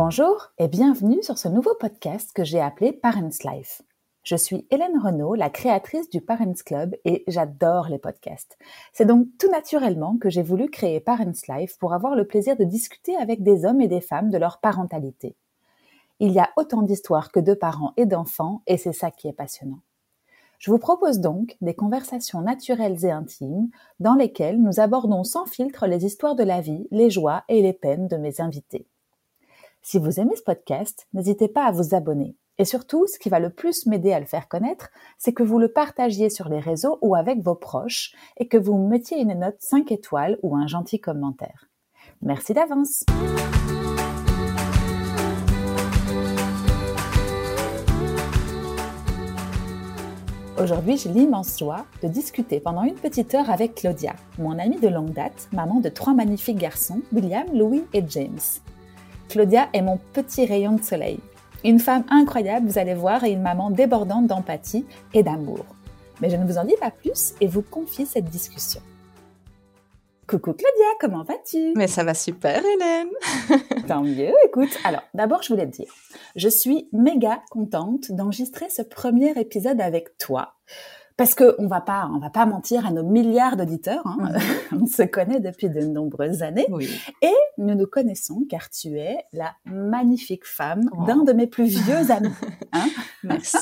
Bonjour et bienvenue sur ce nouveau podcast que j'ai appelé Parents Life. Je suis Hélène Renaud, la créatrice du Parents Club et j'adore les podcasts. C'est donc tout naturellement que j'ai voulu créer Parents Life pour avoir le plaisir de discuter avec des hommes et des femmes de leur parentalité. Il y a autant d'histoires que de parents et d'enfants et c'est ça qui est passionnant. Je vous propose donc des conversations naturelles et intimes dans lesquelles nous abordons sans filtre les histoires de la vie, les joies et les peines de mes invités. Si vous aimez ce podcast, n'hésitez pas à vous abonner. Et surtout, ce qui va le plus m'aider à le faire connaître, c'est que vous le partagiez sur les réseaux ou avec vos proches et que vous mettiez une note 5 étoiles ou un gentil commentaire. Merci d'avance. Aujourd'hui, j'ai l'immense joie de discuter pendant une petite heure avec Claudia, mon amie de longue date, maman de trois magnifiques garçons, William, Louis et James. Claudia est mon petit rayon de soleil. Une femme incroyable, vous allez voir, et une maman débordante d'empathie et d'amour. Mais je ne vous en dis pas plus et vous confie cette discussion. Coucou Claudia, comment vas-tu? Mais ça va super Hélène Tant mieux, écoute. Alors, d'abord, je voulais te dire, je suis méga contente d'enregistrer ce premier épisode avec toi parce que on va pas, on va pas mentir à nos milliards d'auditeurs. Hein. Mhm. on se connaît depuis de nombreuses années, et nous nous connaissons car tu es la magnifique femme oh. d'un de mes plus vieux amis. Hein. Merci,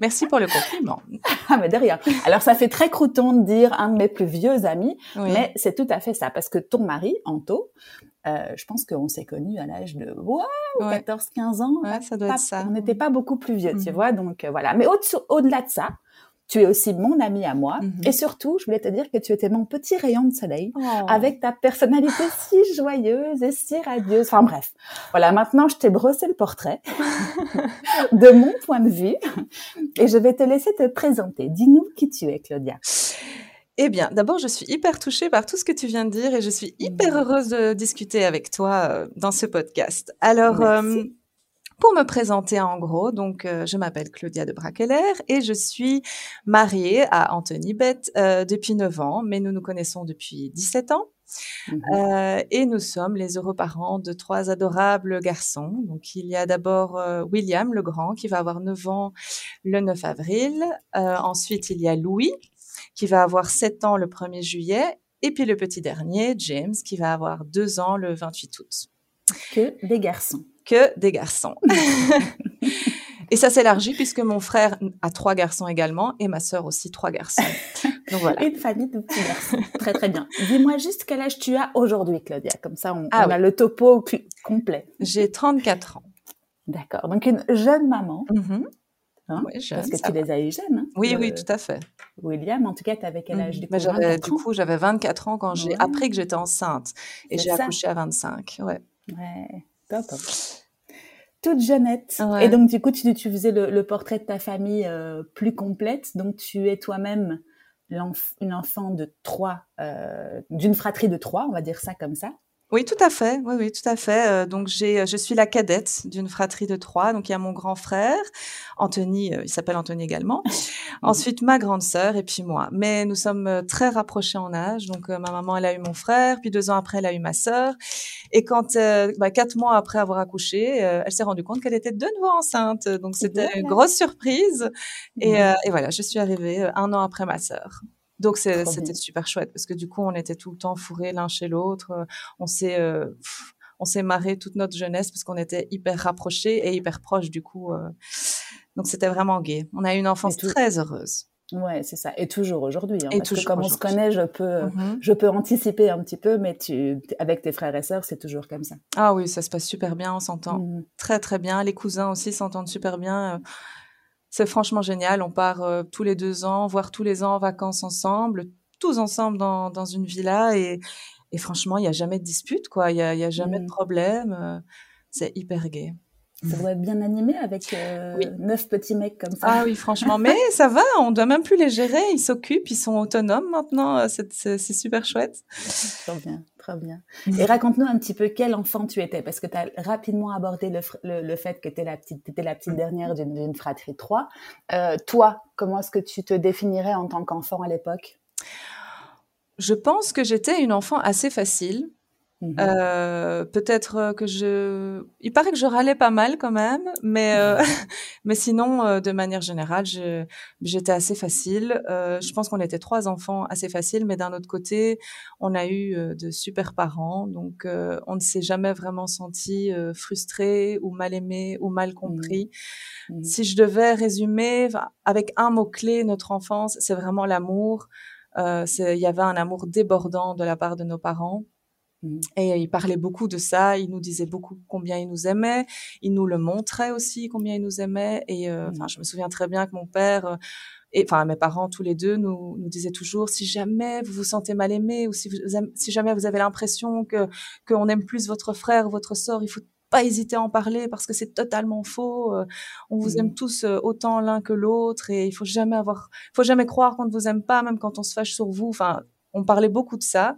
merci pour le compliment. ah mais derrière. Alors ça fait très crouton de dire un de mes plus vieux amis, mais c'est tout à fait ça parce que ton mari, Anto, euh, je pense qu'on s'est connus à l'âge de wow, 14-15 ans. Ouais, ça doit être ça. On n'était pas beaucoup plus vieux, tu mhm. vois. Donc euh, voilà. Mais au-delà de ça, tu es aussi mon ami à moi. Mhm. Et surtout, je voulais te dire que tu étais mon petit rayon de soleil oh. avec ta personnalité si joyeuse et si radieuse. Enfin bref. Voilà, maintenant, je t'ai brossé le portrait de mon point de vue et je vais te laisser te présenter. Dis-nous qui tu es, Claudia. Eh bien, d'abord, je suis hyper touchée par tout ce que tu viens de dire et je suis hyper heureuse de discuter avec toi euh, dans ce podcast. Alors, euh, pour me présenter en gros, donc euh, je m'appelle Claudia de Braqueler et je suis mariée à Anthony Bett euh, depuis 9 ans, mais nous nous connaissons depuis 17 ans. Mmh euh, et nous sommes les heureux parents de trois adorables garçons. Donc il y a d'abord William le grand qui va avoir 9 ans le 9 avril. ensuite il y a Louis qui va avoir 7 ans le 1er juillet. Et puis le petit dernier, James, qui va avoir 2 ans le 28 août. Que des garçons que des garçons. et ça s'élargit puisque mon frère a trois garçons également et ma sœur aussi trois garçons. Donc voilà. Une famille de petits garçons. très très bien. Dis-moi juste quel âge tu as aujourd'hui, Claudia. Comme ça, on, ah a le topo complet. J'ai 34 ans. D'accord. Donc une jeune maman. Mm-hmm. Hein, oui, jeune, parce que tu les as eu jeunes. Hein, oui, oui, tout à fait. William, en tout cas, tu avais quel âge du coup, du coup j'avais 24 ans quand j'ai appris que j'étais enceinte et j'ai accouché à 25. Ouais. Ouais, top toute jeunette. Et donc, du coup, tu, tu faisais le, portrait de ta famille euh, plus complète. Donc, tu es toi-même une enfant de trois, euh, d'une fratrie de trois, on va dire ça comme ça. Oui, tout à fait. Oui, oui, tout à fait. Euh, donc j'ai, je suis la cadette d'une fratrie de trois. Donc il y a mon grand frère, Anthony, euh, il s'appelle Anthony également. Ensuite ma grande sœur et puis moi. Mais nous sommes euh, très rapprochés en âge. Donc ma maman, elle a eu mon frère, puis deux ans après, elle a eu ma sœur. Et quand bah, quatre mois après avoir accouché, elle s'est rendue compte qu'elle était de nouveau enceinte. Donc c'était une grosse surprise. Et, et voilà, je suis arrivée un an après ma sœur. Donc c'était super chouette parce que du coup on était tout le temps fourrés l'un chez l'autre. On s'est euh, on s'est marré toute notre jeunesse parce qu'on était hyper rapprochés et hyper proches du coup. Euh. donc c'était vraiment gai. On a eu une enfance très heureuse. Ouais, c'est ça. Et toujours aujourd'hui. Hein, et toujours comme on se connaît, je peux, mm-hmm. je peux anticiper un petit peu, mais tu, avec tes frères et sœurs, c'est toujours comme ça. Ah oui, ça se passe super bien, on s'entend mm-hmm. très très bien. Les cousins aussi s'entendent super bien. C'est franchement génial. On part euh, tous les deux ans, voire tous les ans en vacances ensemble, tous ensemble dans, dans une villa. Et, et franchement, il n'y a jamais de dispute, quoi. Il n'y a, y a, jamais de mmh. problème. Euh, c'est hyper gai. Ça doit être bien animé avec euh, neuf petits mecs comme ça. Ah oui, franchement, mais ça va, on doit même plus les gérer, ils s'occupent, ils sont autonomes maintenant, c'est super chouette. Bien, très bien. Et raconte-nous un petit peu quel enfant tu étais, parce que tu as rapidement abordé le, le, fait que tu la petite, étais la petite dernière d'une fratrie de trois. Euh, toi, comment est-ce que tu te définirais en tant qu'enfant à l'époque? Je pense que j'étais une enfant assez facile Mmh euh, peut-être euh, que je il paraît que je râlais pas mal quand même, mais euh, mais sinon, de manière générale, je j'étais assez facile. je pense qu'on était trois enfants assez faciles, mais d'un autre côté, on a eu, de super parents, donc on ne s'est jamais vraiment senti, frustré ou mal aimé ou mal mmh compris. Mmh si je devais résumer, avec un mot clé notre enfance, c'est vraiment l'amour. il y avait un amour débordant de la part de nos parents. Mmh. Et il parlait beaucoup de ça, il nous disait beaucoup combien il nous aimait, il nous le montrait aussi combien il nous aimait. Et euh, enfin, mmh. je me souviens très bien que mon père, euh, et enfin mes parents tous les deux nous, nous disaient toujours si jamais vous vous sentez mal aimé ou si, vous, si jamais vous avez l'impression que qu'on aime plus votre frère ou votre sœur, il faut pas hésiter à en parler parce que c'est totalement faux. Euh, on vous aime mmh. tous autant l'un que l'autre et il faut jamais avoir, faut jamais croire qu'on ne vous aime pas, même quand on se fâche sur vous. Enfin, on parlait beaucoup de ça.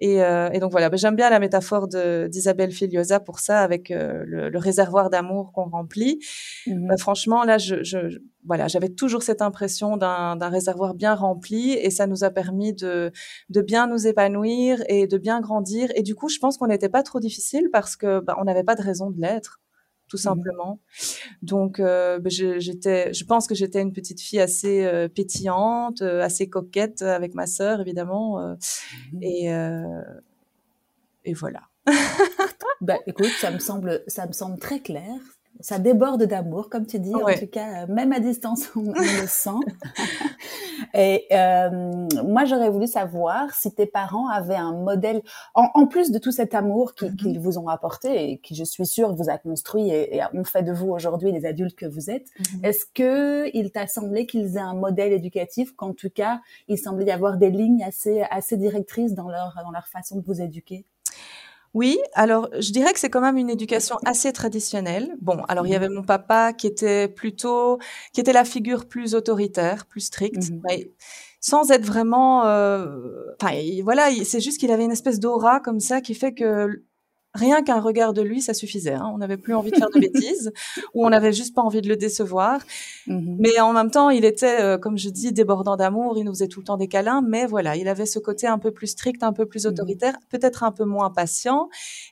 Et, euh, donc voilà, j'aime bien la métaphore d'Isabelle Filiosa pour ça, avec euh, le, réservoir d'amour qu'on remplit. Mmh ben, franchement, là, je, voilà, j'avais toujours cette impression d'un réservoir bien rempli, et ça nous a permis de, de bien nous épanouir et de bien grandir. Et du coup, je pense qu'on n'était pas trop difficile parce que ben, on n'avait pas de raison de l'être tout mmh simplement. Donc, euh, ben, j'étais, je pense que j'étais une petite fille assez euh, pétillante, euh, assez coquette avec ma sœur, évidemment. Mmh et, et voilà. bah, écoute, ça me semble, ça me semble très clair ça déborde d'amour, comme tu dis. En tout cas, même à distance, on, le sent. Et euh, moi, j'aurais voulu savoir si tes parents avaient un modèle, en, plus de tout cet amour mm-hmm. qu'ils vous ont apporté et qui, je suis sûre, vous a construit et, ont fait de vous aujourd'hui les adultes que vous êtes. Mm-hmm. Est-ce que il t'a semblé qu'ils aient un modèle éducatif, qu'en tout cas, il semblait y avoir des lignes assez assez directrices dans leur dans leur façon de vous éduquer? Oui, alors je dirais que c'est quand même une éducation assez traditionnelle. Bon, alors il y mmh avait mon papa qui était plutôt, qui était la figure plus autoritaire, plus stricte, mmh mais sans être vraiment. Euh, enfin, voilà, c'est juste qu'il avait une espèce d'aura comme ça qui fait que rien qu'un regard de lui, ça suffisait. Hein. On n'avait plus envie de faire de bêtises ou on n'avait juste pas envie de le décevoir. Mmh mais en même temps, il était, euh, comme je dis, débordant d'amour. Il nous faisait tout le temps des câlins. Mais voilà, il avait ce côté un peu plus strict, un peu plus mmh autoritaire, peut-être un peu moins patient.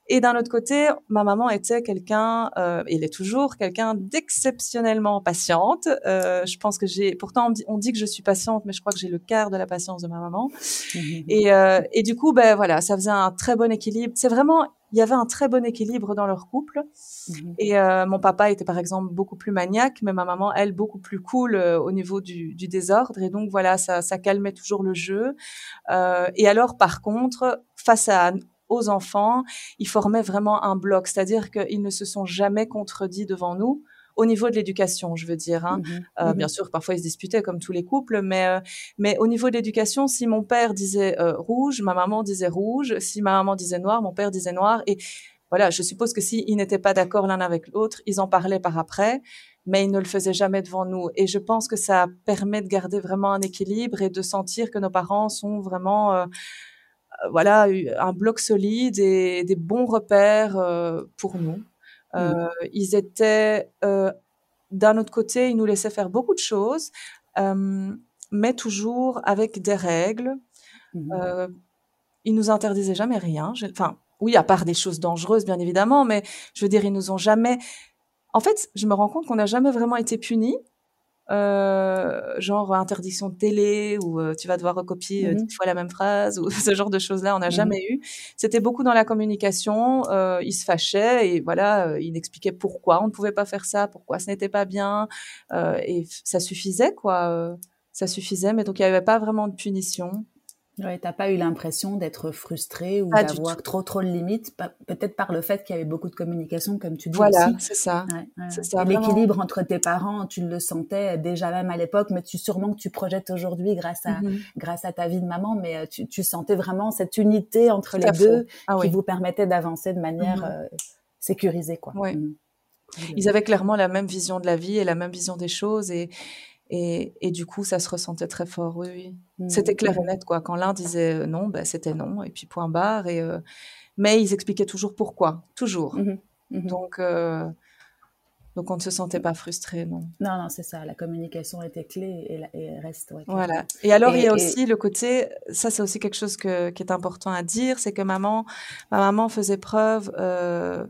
Et d'un autre côté, ma maman était quelqu'un, euh, il est toujours quelqu'un d'exceptionnellement patiente. Euh, je pense que j'ai, pourtant on dit, on dit, que je suis patiente, mais je crois que j'ai le quart de la patience de ma maman. Mmh et, euh, et du coup, ben voilà, ça faisait un très bon équilibre. C'est vraiment il y avait un très bon équilibre dans leur couple. Mhm. Et euh, mon papa était par exemple beaucoup plus maniaque, mais ma maman, elle, beaucoup plus cool euh, au niveau du, du, désordre. Et donc voilà, ça, ça calmait toujours le jeu. Euh, et alors, par contre, face à aux enfants, ils formaient vraiment un bloc, c'est-à-dire qu'ils ne se sont jamais contredits devant nous au niveau de l'éducation, je veux dire. Hein. Mmh euh, bien mmh sûr, parfois ils se disputaient comme tous les couples, mais euh, mais au niveau de l'éducation, si mon père disait euh, rouge, ma maman disait rouge. Si ma maman disait noir, mon père disait noir. Et voilà, je suppose que s'ils n'étaient pas d'accord l'un avec l'autre, ils en parlaient par après, mais ils ne le faisaient jamais devant nous. Et je pense que ça permet de garder vraiment un équilibre et de sentir que nos parents sont vraiment voilà un bloc solide et des bons repères pour nous. Mmh. Euh, ils étaient, euh, d'un autre côté, ils nous laissaient faire beaucoup de choses, euh, mais toujours avec des règles. Mmh. Euh, ils nous interdisaient jamais rien. Enfin, oui, à part des choses dangereuses, bien évidemment, mais je veux dire, ils nous ont jamais. En fait, je me rends compte qu'on n'a jamais vraiment été punis euh, genre interdiction de télé ou euh, tu vas devoir recopier euh, mmh dix fois la même phrase ou ce genre de choses-là, on n'a mmh jamais eu. C'était beaucoup dans la communication. Euh, ils se fâchaient et voilà, ils expliquaient pourquoi on ne pouvait pas faire ça, pourquoi ce n'était pas bien et ça suffisait quoi. ça suffisait, mais donc il n'y avait pas vraiment de punition. Ouais, t'as pas eu l'impression d'être frustré ou d'avoir trop trop de limites, peut-être par le fait qu'il y avait beaucoup de communication, comme tu dis voilà, c'est ça. L'équilibre entre tes parents, tu le sentais déjà même à l'époque, mais tu sûrement que tu projettes aujourd'hui grâce à mmh grâce à ta vie de maman, mais euh, tu, tu sentais vraiment cette unité entre les deux ah qui vous permettait d'avancer de manière mmh euh, sécurisée, quoi. Ouais. Mmh. Ils avaient clairement la même vision de la vie et la même vision des choses et et, et, du coup, ça se ressentait très fort, oui, oui. Mmh. C'était clair et net, quoi. Quand l'un disait euh, non, ben, c'était non, et puis point barre. Et, euh... Mais ils expliquaient toujours pourquoi, toujours. Mmh mmh Donc, euh... Donc on ne se sentait pas frustré, non. Non, non, c'est ça. La communication était clé et, reste. voilà. Et alors il y a aussi le côté, ça c'est aussi quelque chose qui est important à dire, c'est que maman, ma maman faisait preuve euh,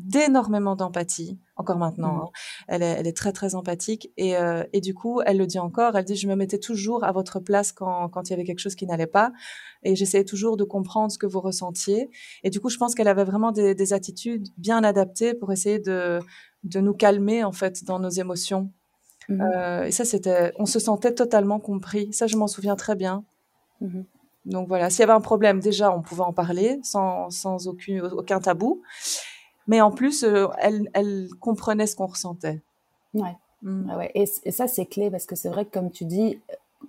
d'énormément d'empathie, encore maintenant. Mmh. Hein. Elle, est, elle, est, très très empathique et, euh, et, du coup, elle le dit encore. Elle dit je me mettais toujours à votre place quand, quand il y avait quelque chose qui n'allait pas et j'essayais toujours de comprendre ce que vous ressentiez. Et du coup, je pense qu'elle avait vraiment des, des attitudes bien adaptées pour essayer de de nous calmer en fait dans nos émotions. Mmh euh, et ça, c'était, on se sentait totalement compris. Ça, je m'en souviens très bien. Mmh Donc voilà, s'il y avait un problème, déjà, on pouvait en parler sans, aucun tabou. Mais en plus, euh, elle, elle, comprenait ce qu'on ressentait. Ouais. Mmh. ouais. Et, et, ça, c'est clé parce que c'est vrai que, comme tu dis,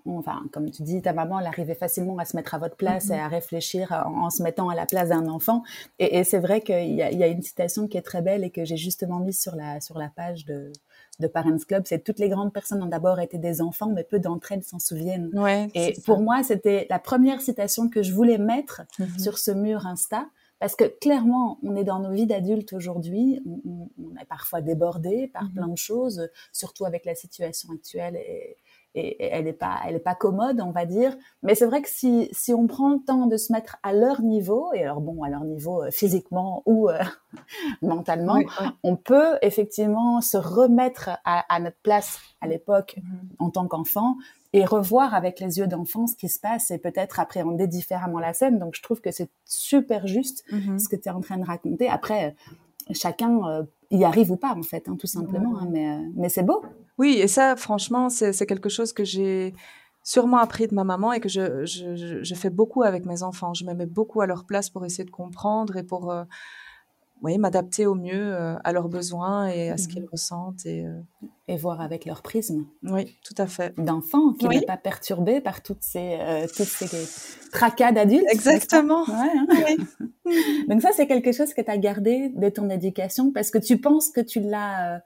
enfin, comme tu dis, ta maman, elle arrivait facilement à se mettre à votre place et mm-hmm. à réfléchir en, se mettant à la place d'un enfant. Et, c'est vrai qu'il y, a, une citation qui est très belle et que j'ai justement mise sur la, sur la page de, de Parents Club, c'est toutes les grandes personnes ont d'abord été des enfants, mais peu d'entre elles s'en souviennent. et pour moi, c'était la première citation que je voulais mettre mm-hmm. sur ce mur Insta. Parce que clairement, on est dans nos vies d'adultes aujourd'hui, on, est parfois débordé par mm-hmm. plein de choses, surtout avec la situation actuelle et, et, elle n'est pas, elle est pas commode, on va dire. Mais c'est vrai que si, si on prend le temps de se mettre à leur niveau, et alors bon, à leur niveau euh, physiquement ou euh, mentalement, on peut effectivement se remettre à, à notre place à l'époque mm-hmm. en tant qu'enfant et revoir avec les yeux d'enfant ce qui se passe et peut-être appréhender différemment la scène. Donc je trouve que c'est super juste mm-hmm. ce que tu es en train de raconter. Après, chacun euh, y arrive ou pas en fait, hein, tout simplement. Hein, mais, mais c'est beau. Oui, et ça, franchement, c'est quelque chose que j'ai sûrement appris de ma maman et que je, je, je, fais beaucoup avec mes enfants. Je me mets beaucoup à leur place pour essayer de comprendre et pour euh, oui, m'adapter au mieux à leurs besoins et à ce qu'ils mmh ressentent. Et, et voir avec leur prisme. Oui, tout à fait. D'enfant qui n'est pas perturbé par toutes ces, toutes ces tracas d'adultes. Exactement. Ouais, hein. oui. Donc ça, c'est quelque chose que tu as gardé de ton éducation parce que tu penses que tu l'as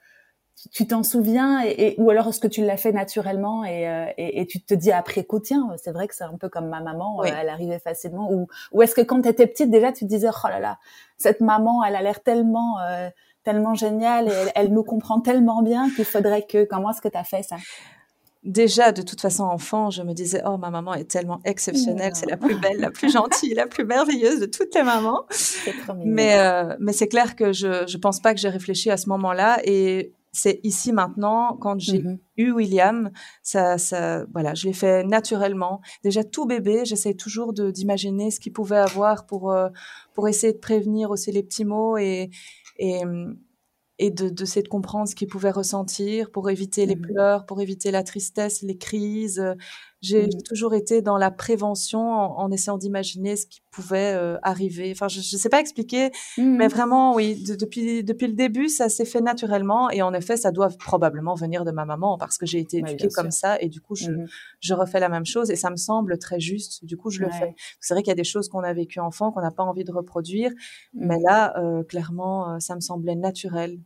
tu t'en souviens et, ou alors est-ce que tu l'as fait naturellement et, et, et, tu te dis après coup tiens c'est vrai que c'est un peu comme ma maman elle arrivait facilement ou, ou est-ce que quand tu étais petite déjà tu te disais oh là là cette maman elle a l'air tellement tellement géniale et elle, nous comprend tellement bien qu'il faudrait que. Comment est-ce que tu as fait ça? Déjà, de toute façon, enfant, je me disais, oh, ma maman est tellement exceptionnelle, c'est la plus belle, la plus gentille, la plus merveilleuse de toutes les mamans. Mais, euh, mais c'est clair que je ne pense pas que j'ai réfléchi à ce moment-là. Et c'est ici maintenant, quand j'ai mmh eu William, ça, ça, voilà, je l'ai fait naturellement. Déjà tout bébé, j'essaie toujours d'imaginer ce qu'il pouvait avoir pour euh, pour essayer de prévenir aussi les petits mots et et, et de, de, de comprendre ce qu'il pouvait ressentir pour éviter les mmh pleurs, pour éviter la tristesse, les crises. J'ai mmh toujours été dans la prévention en, essayant d'imaginer ce qui pouvait euh, arriver. Enfin, je ne sais pas expliquer, mais mmh vraiment, oui, depuis, depuis le début, ça s'est fait naturellement. Et en effet, ça doit probablement venir de ma maman parce que j'ai été éduquée comme ça. Et du coup, je, je, refais la même chose et ça me semble très juste. Du coup, je le fais. C'est vrai qu'il y a des choses qu'on a vécues enfant qu'on n'a pas envie de reproduire. Mais là, euh, clairement, euh, ça me semblait naturel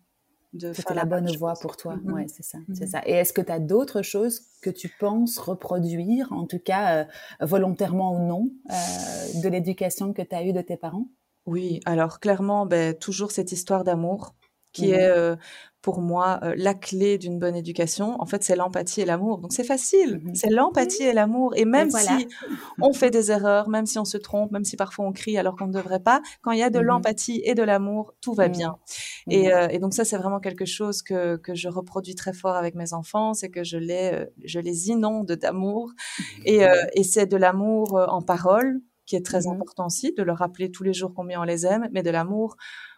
c'était la, bonne voie pour toi. Mm-hmm. Ouais, c'est ça, c'est mm-hmm. ça. Et est-ce que tu as d'autres choses que tu penses reproduire, en tout cas euh, volontairement ou non, euh, de l'éducation que tu as eue de tes parents? Oui, alors clairement, ben, toujours cette histoire d'amour qui est mmh euh, pour moi euh, la clé d'une bonne éducation. En fait, c'est l'empathie et l'amour. Donc c'est facile, mmh c'est l'empathie et l'amour. Et même si on fait des erreurs, même si on se trompe, même si parfois on crie alors qu'on ne devrait pas, quand il y a de mmh l'empathie et de l'amour, tout va bien. Et, euh, et, donc ça, c'est vraiment quelque chose que, que je reproduis très fort avec mes enfants, c'est que je les, je les inonde d'amour. Et, et c'est de l'amour en parole qui est très important aussi, de leur rappeler tous les jours combien on les aime, mais de l'amour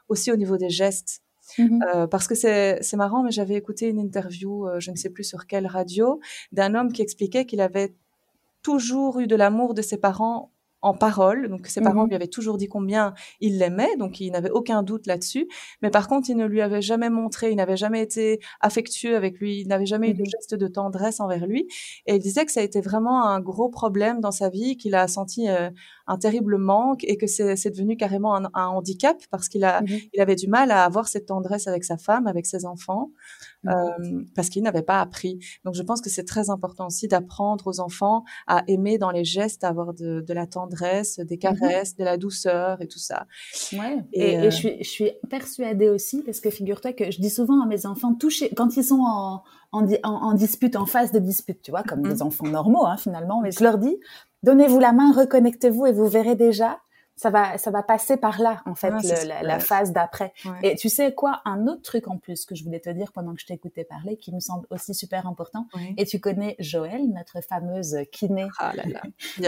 aussi au niveau des gestes. Mmh euh, parce que c'est marrant, mais j'avais écouté une interview, euh, je ne sais plus sur quelle radio, d'un homme qui expliquait qu'il avait toujours eu de l'amour de ses parents en parole. Donc ses parents mmh lui avaient toujours dit combien il l'aimait, donc il n'avait aucun doute là-dessus. Mais par contre, il ne lui avait jamais montré, il n'avait jamais été affectueux avec lui, il n'avait jamais eu de mmh geste de tendresse envers lui. Et il disait que ça a été vraiment un gros problème dans sa vie, qu'il a senti euh, un terrible manque et que c'est devenu carrément un, handicap parce qu'il a, mmh il avait du mal à avoir cette tendresse avec sa femme, avec ses enfants, euh, parce qu'il n'avait pas appris. Donc je pense que c'est très important aussi d'apprendre aux enfants à aimer dans les gestes, à avoir de, de la tendresse des mmh caresses, de la douceur et tout ça. Ouais. Et, et, je, suis, je suis persuadée aussi, parce que figure-toi que je dis souvent à mes enfants, toucher, quand ils sont en, en, en, dispute, en phase de dispute, tu vois, comme des enfants normaux hein, finalement, mais je leur dis, donnez-vous la main, reconnectez-vous et vous verrez déjà ça va, ça va passer par là, en fait, la, phase d'après. Et tu sais quoi, un autre truc en plus que je voulais te dire pendant que je t'écoutais parler, qui me semble aussi super important. Et tu connais Joël, notre fameuse kiné, ah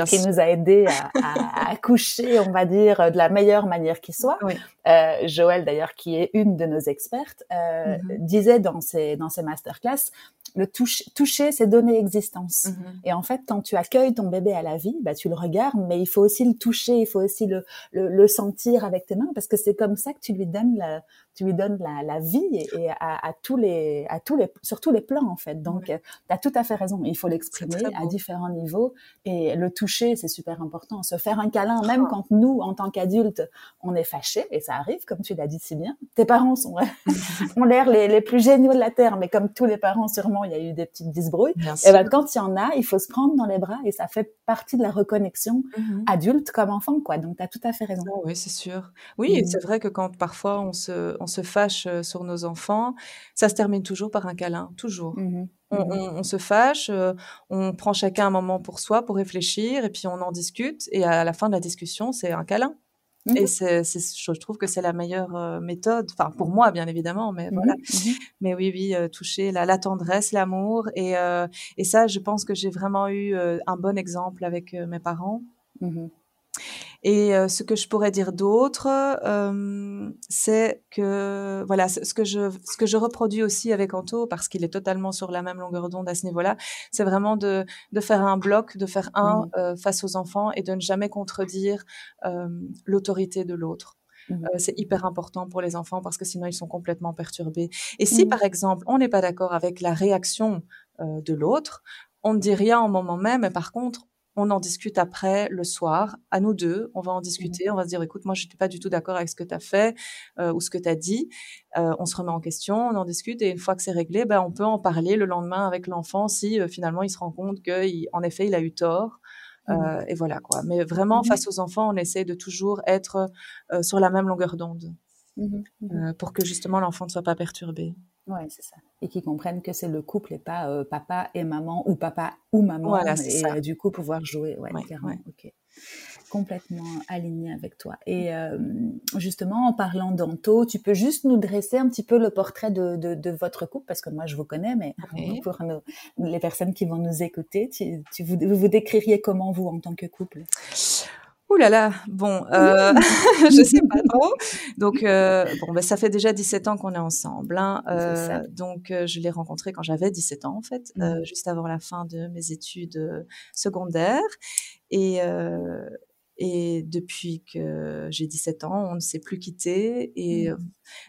qui nous a aidé à, à, accoucher, on va dire, de la meilleure manière qui soit. Euh, Joël, d'ailleurs, qui est une de nos expertes, euh, mm-hmm. disait dans ses, dans ses masterclass, le toucher, toucher c'est donner existence. Mm-hmm. Et en fait, quand tu accueilles ton bébé à la vie, bah, tu le regardes, mais il faut aussi le toucher, il faut aussi le, le, le sentir avec tes mains, parce que c'est comme ça que tu lui donnes la, tu lui donnes la, la vie et, à, à, tous les, à tous les, sur tous les plans en fait. Donc, tu as tout à fait raison. Il faut l'exprimer à différents niveaux et le toucher, c'est super important. Se faire un câlin, même quand nous, en tant qu'adultes, on est fâchés et ça arrive, comme tu l'as dit si bien. Tes parents sont, ont l'air les, les, plus géniaux de la terre, mais comme tous les parents, sûrement, il y a eu des petites disbrouilles. et ben quand il y en a, il faut se prendre dans les bras et ça fait partie de la reconnexion mm-hmm. adulte comme enfant, quoi. Donc, tu as tout à fait raison. oui, c'est sûr. Oui, mm. c'est vrai que quand parfois on se on se fâche euh, sur nos enfants, ça se termine toujours par un câlin, toujours. Mmh mmh on, se fâche, euh, on prend chacun un moment pour soi, pour réfléchir, et puis on en discute, et à la fin de la discussion, c'est un câlin. Mmh et c'est, je trouve que c'est la meilleure euh, méthode, enfin pour moi bien évidemment, mais voilà. Mais oui, oui, toucher la, la, tendresse, l'amour, et, et ça, je pense que j'ai vraiment eu un bon exemple avec mes parents. Et euh, ce que je pourrais dire d'autre, euh, c'est que voilà, ce que je ce que je reproduis aussi avec Anto, parce qu'il est totalement sur la même longueur d'onde à ce niveau-là, c'est vraiment de de faire un bloc, de faire un mmh. euh, face aux enfants et de ne jamais contredire euh, l'autorité de l'autre. Mmh. Euh, c'est hyper important pour les enfants parce que sinon ils sont complètement perturbés. Et si mmh. par exemple on n'est pas d'accord avec la réaction de l'autre, on ne dit rien au moment même, mais par contre on en discute après le soir, à nous deux, on va en mmh discuter, on va se dire écoute, moi je n'étais pas du tout d'accord avec ce que tu as fait euh, ou ce que tu as dit. Euh, on se remet en question, on en discute et une fois que c'est réglé, ben on peut en parler le lendemain avec l'enfant si euh, finalement il se rend compte qu'en effet il a eu tort. Mmh et voilà quoi. Mais vraiment mmh face aux enfants, on essaie de toujours être sur la même longueur d'onde pour que justement l'enfant ne soit pas perturbé. Ouais, c'est ça. Et qu'ils comprennent que c'est le couple et pas euh, papa et maman ou papa ou maman. Voilà, et ça. Euh, du coup pouvoir jouer. Ouais, clairement. Ok. Complètement aligné avec toi. Et euh, justement, en parlant d'Anto, tu peux juste nous dresser un petit peu le portrait de, de, de votre couple, parce que moi je vous connais, mais pour les personnes qui vont nous écouter, tu, tu vous, vous décririez comment vous en tant que couple? Ouh là là, bon, euh, je sais pas trop. Donc euh, bon, bah, ça fait déjà 17 ans qu'on est ensemble. Hein. Euh, donc euh, je l'ai rencontré quand j'avais 17 ans en fait, mmh. juste avant la fin de mes études secondaires. Et et depuis que j'ai 17 ans, on ne s'est plus quitté. Et mmh.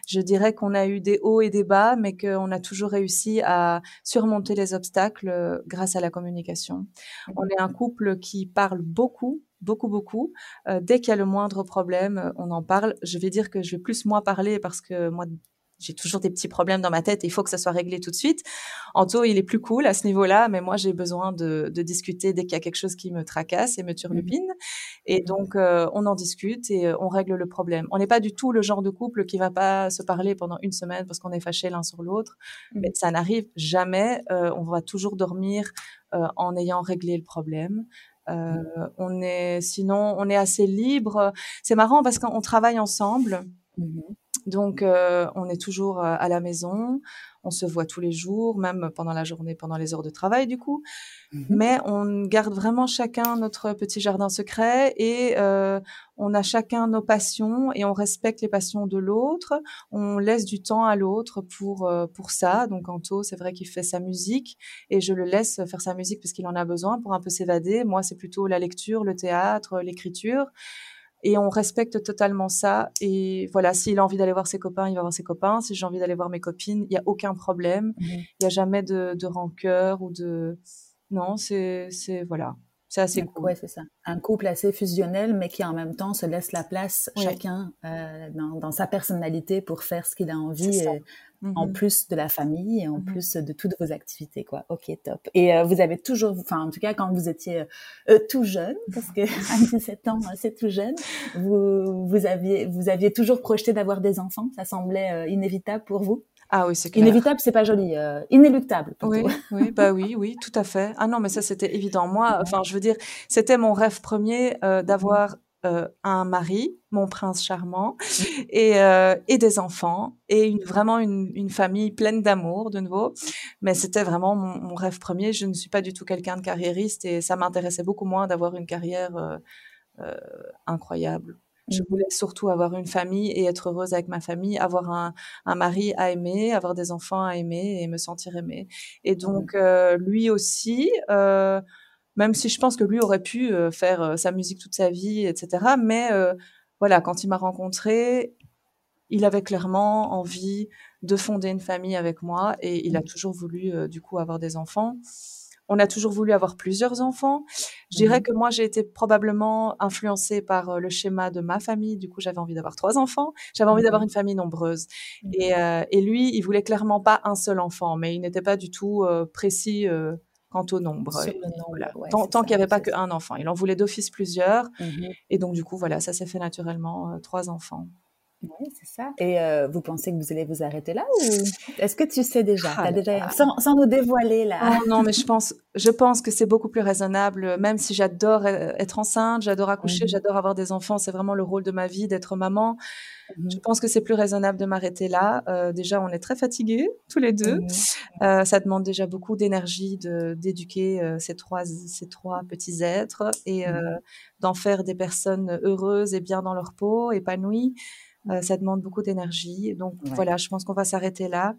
je dirais qu'on a eu des hauts et des bas, mais qu'on a toujours réussi à surmonter les obstacles grâce à la communication. Mmh. On est un couple qui parle beaucoup, beaucoup, beaucoup. Euh, dès qu'il y a le moindre problème, euh, on en parle. Je vais dire que je vais plus moi parler parce que moi, j'ai toujours des petits problèmes dans ma tête et il faut que ça soit réglé tout de suite. Anto, il est plus cool à ce niveau-là, mais moi, j'ai besoin de, de, discuter dès qu'il y a quelque chose qui me tracasse et me turlupine. Mmh. Et donc, euh, on en discute et on règle le problème. On n'est pas du tout le genre de couple qui va pas se parler pendant une semaine parce qu'on est fâché l'un sur l'autre. Mmh. Mais ça n'arrive jamais. on va toujours dormir en ayant réglé le problème. Euh, on est, sinon, on est assez libre. C'est marrant parce qu'on travaille ensemble. Mmh Donc, euh, on est toujours euh, à la maison, on se voit tous les jours, même pendant la journée, pendant les heures de travail, du coup. Mmh Mais on garde vraiment chacun notre petit jardin secret et euh, on a chacun nos passions et on respecte les passions de l'autre. On laisse du temps à l'autre pour euh, pour ça. Donc Anto, c'est vrai qu'il fait sa musique et je le laisse faire sa musique parce qu'il en a besoin pour un peu s'évader. Moi, c'est plutôt la lecture, le théâtre, l'écriture et on respecte totalement ça. Et voilà, s'il a envie d'aller voir ses copains, il va voir ses copains. Si j'ai envie d'aller voir mes copines, il n'y a aucun problème. Mmh. Il n'y a jamais de, de rancœur ou de... Non, c'est, voilà. C'est assez cool. Ouais, c'est ça. Un couple assez fusionnel, mais qui en même temps se laisse la place chacun euh, dans, dans, sa personnalité pour faire ce qu'il a envie. Et en Mhm. plus de la famille et en Mhm. plus de toutes vos activités, quoi. Ok, top. Et euh, vous avez toujours, enfin, en tout cas, quand vous étiez euh, euh, tout jeune, parce que à 17 ans, euh, c'est tout jeune, vous, vous aviez, vous aviez toujours projeté d'avoir des enfants? Ça semblait euh, inévitable pour vous? Ah oui, c'est clair. Inévitable, c'est pas joli. euh, inéluctable. Plutôt. Oui, oui, bah oui, oui, tout à fait. Ah non, mais ça c'était évident. Moi, enfin, je veux dire, c'était mon rêve premier euh, d'avoir euh, un mari, mon prince charmant, et, euh, et des enfants, et une, vraiment une, une famille pleine d'amour de nouveau. Mais c'était vraiment mon, mon rêve premier. Je ne suis pas du tout quelqu'un de carriériste, et ça m'intéressait beaucoup moins d'avoir une carrière euh, incroyable. Je Mhm. voulais surtout avoir une famille et être heureuse avec ma famille, avoir un, un mari à aimer, avoir des enfants à aimer et me sentir aimée. Et donc, euh, lui aussi, euh, même si je pense que lui aurait pu euh, faire euh, sa musique toute sa vie, etc. Mais euh, voilà, quand il m'a rencontrée, il avait clairement envie de fonder une famille avec moi et il a toujours voulu, euh, du coup, avoir des enfants. On a toujours voulu avoir plusieurs enfants. Je dirais Mhm. que moi, j'ai été probablement influencée par euh, le schéma de ma famille. Du coup, j'avais envie d'avoir trois enfants. J'avais envie d'avoir une famille nombreuse. Et, euh, et lui, il voulait clairement pas un seul enfant, mais il n'était pas du tout euh, précis euh, quant au nombre. Voilà. ouais, tant qu'il n'y avait pas qu'un enfant. Il en voulait d'office plusieurs. Mhm. Et donc, du coup, voilà, ça s'est fait naturellement, euh, trois enfants. Oui, c'est ça. Et euh, vous pensez que vous allez vous arrêter là ou est-ce que tu sais déjà, Ah déjà sans, sans nous dévoiler là Oh non, mais je pense, je pense que c'est beaucoup plus raisonnable, même si j'adore euh, être enceinte, j'adore accoucher, Mhm. j'adore avoir des enfants, c'est vraiment le rôle de ma vie d'être maman. Je pense que c'est plus raisonnable de m'arrêter là. Euh, déjà, on est très fatigués, tous les deux. Euh, ça demande déjà beaucoup d'énergie d'éduquer ces trois ces trois petits êtres et d'en faire des personnes heureuses et bien dans leur peau, épanouies. Euh, ça demande beaucoup d'énergie. Donc Ouais. voilà, je pense qu'on va s'arrêter là.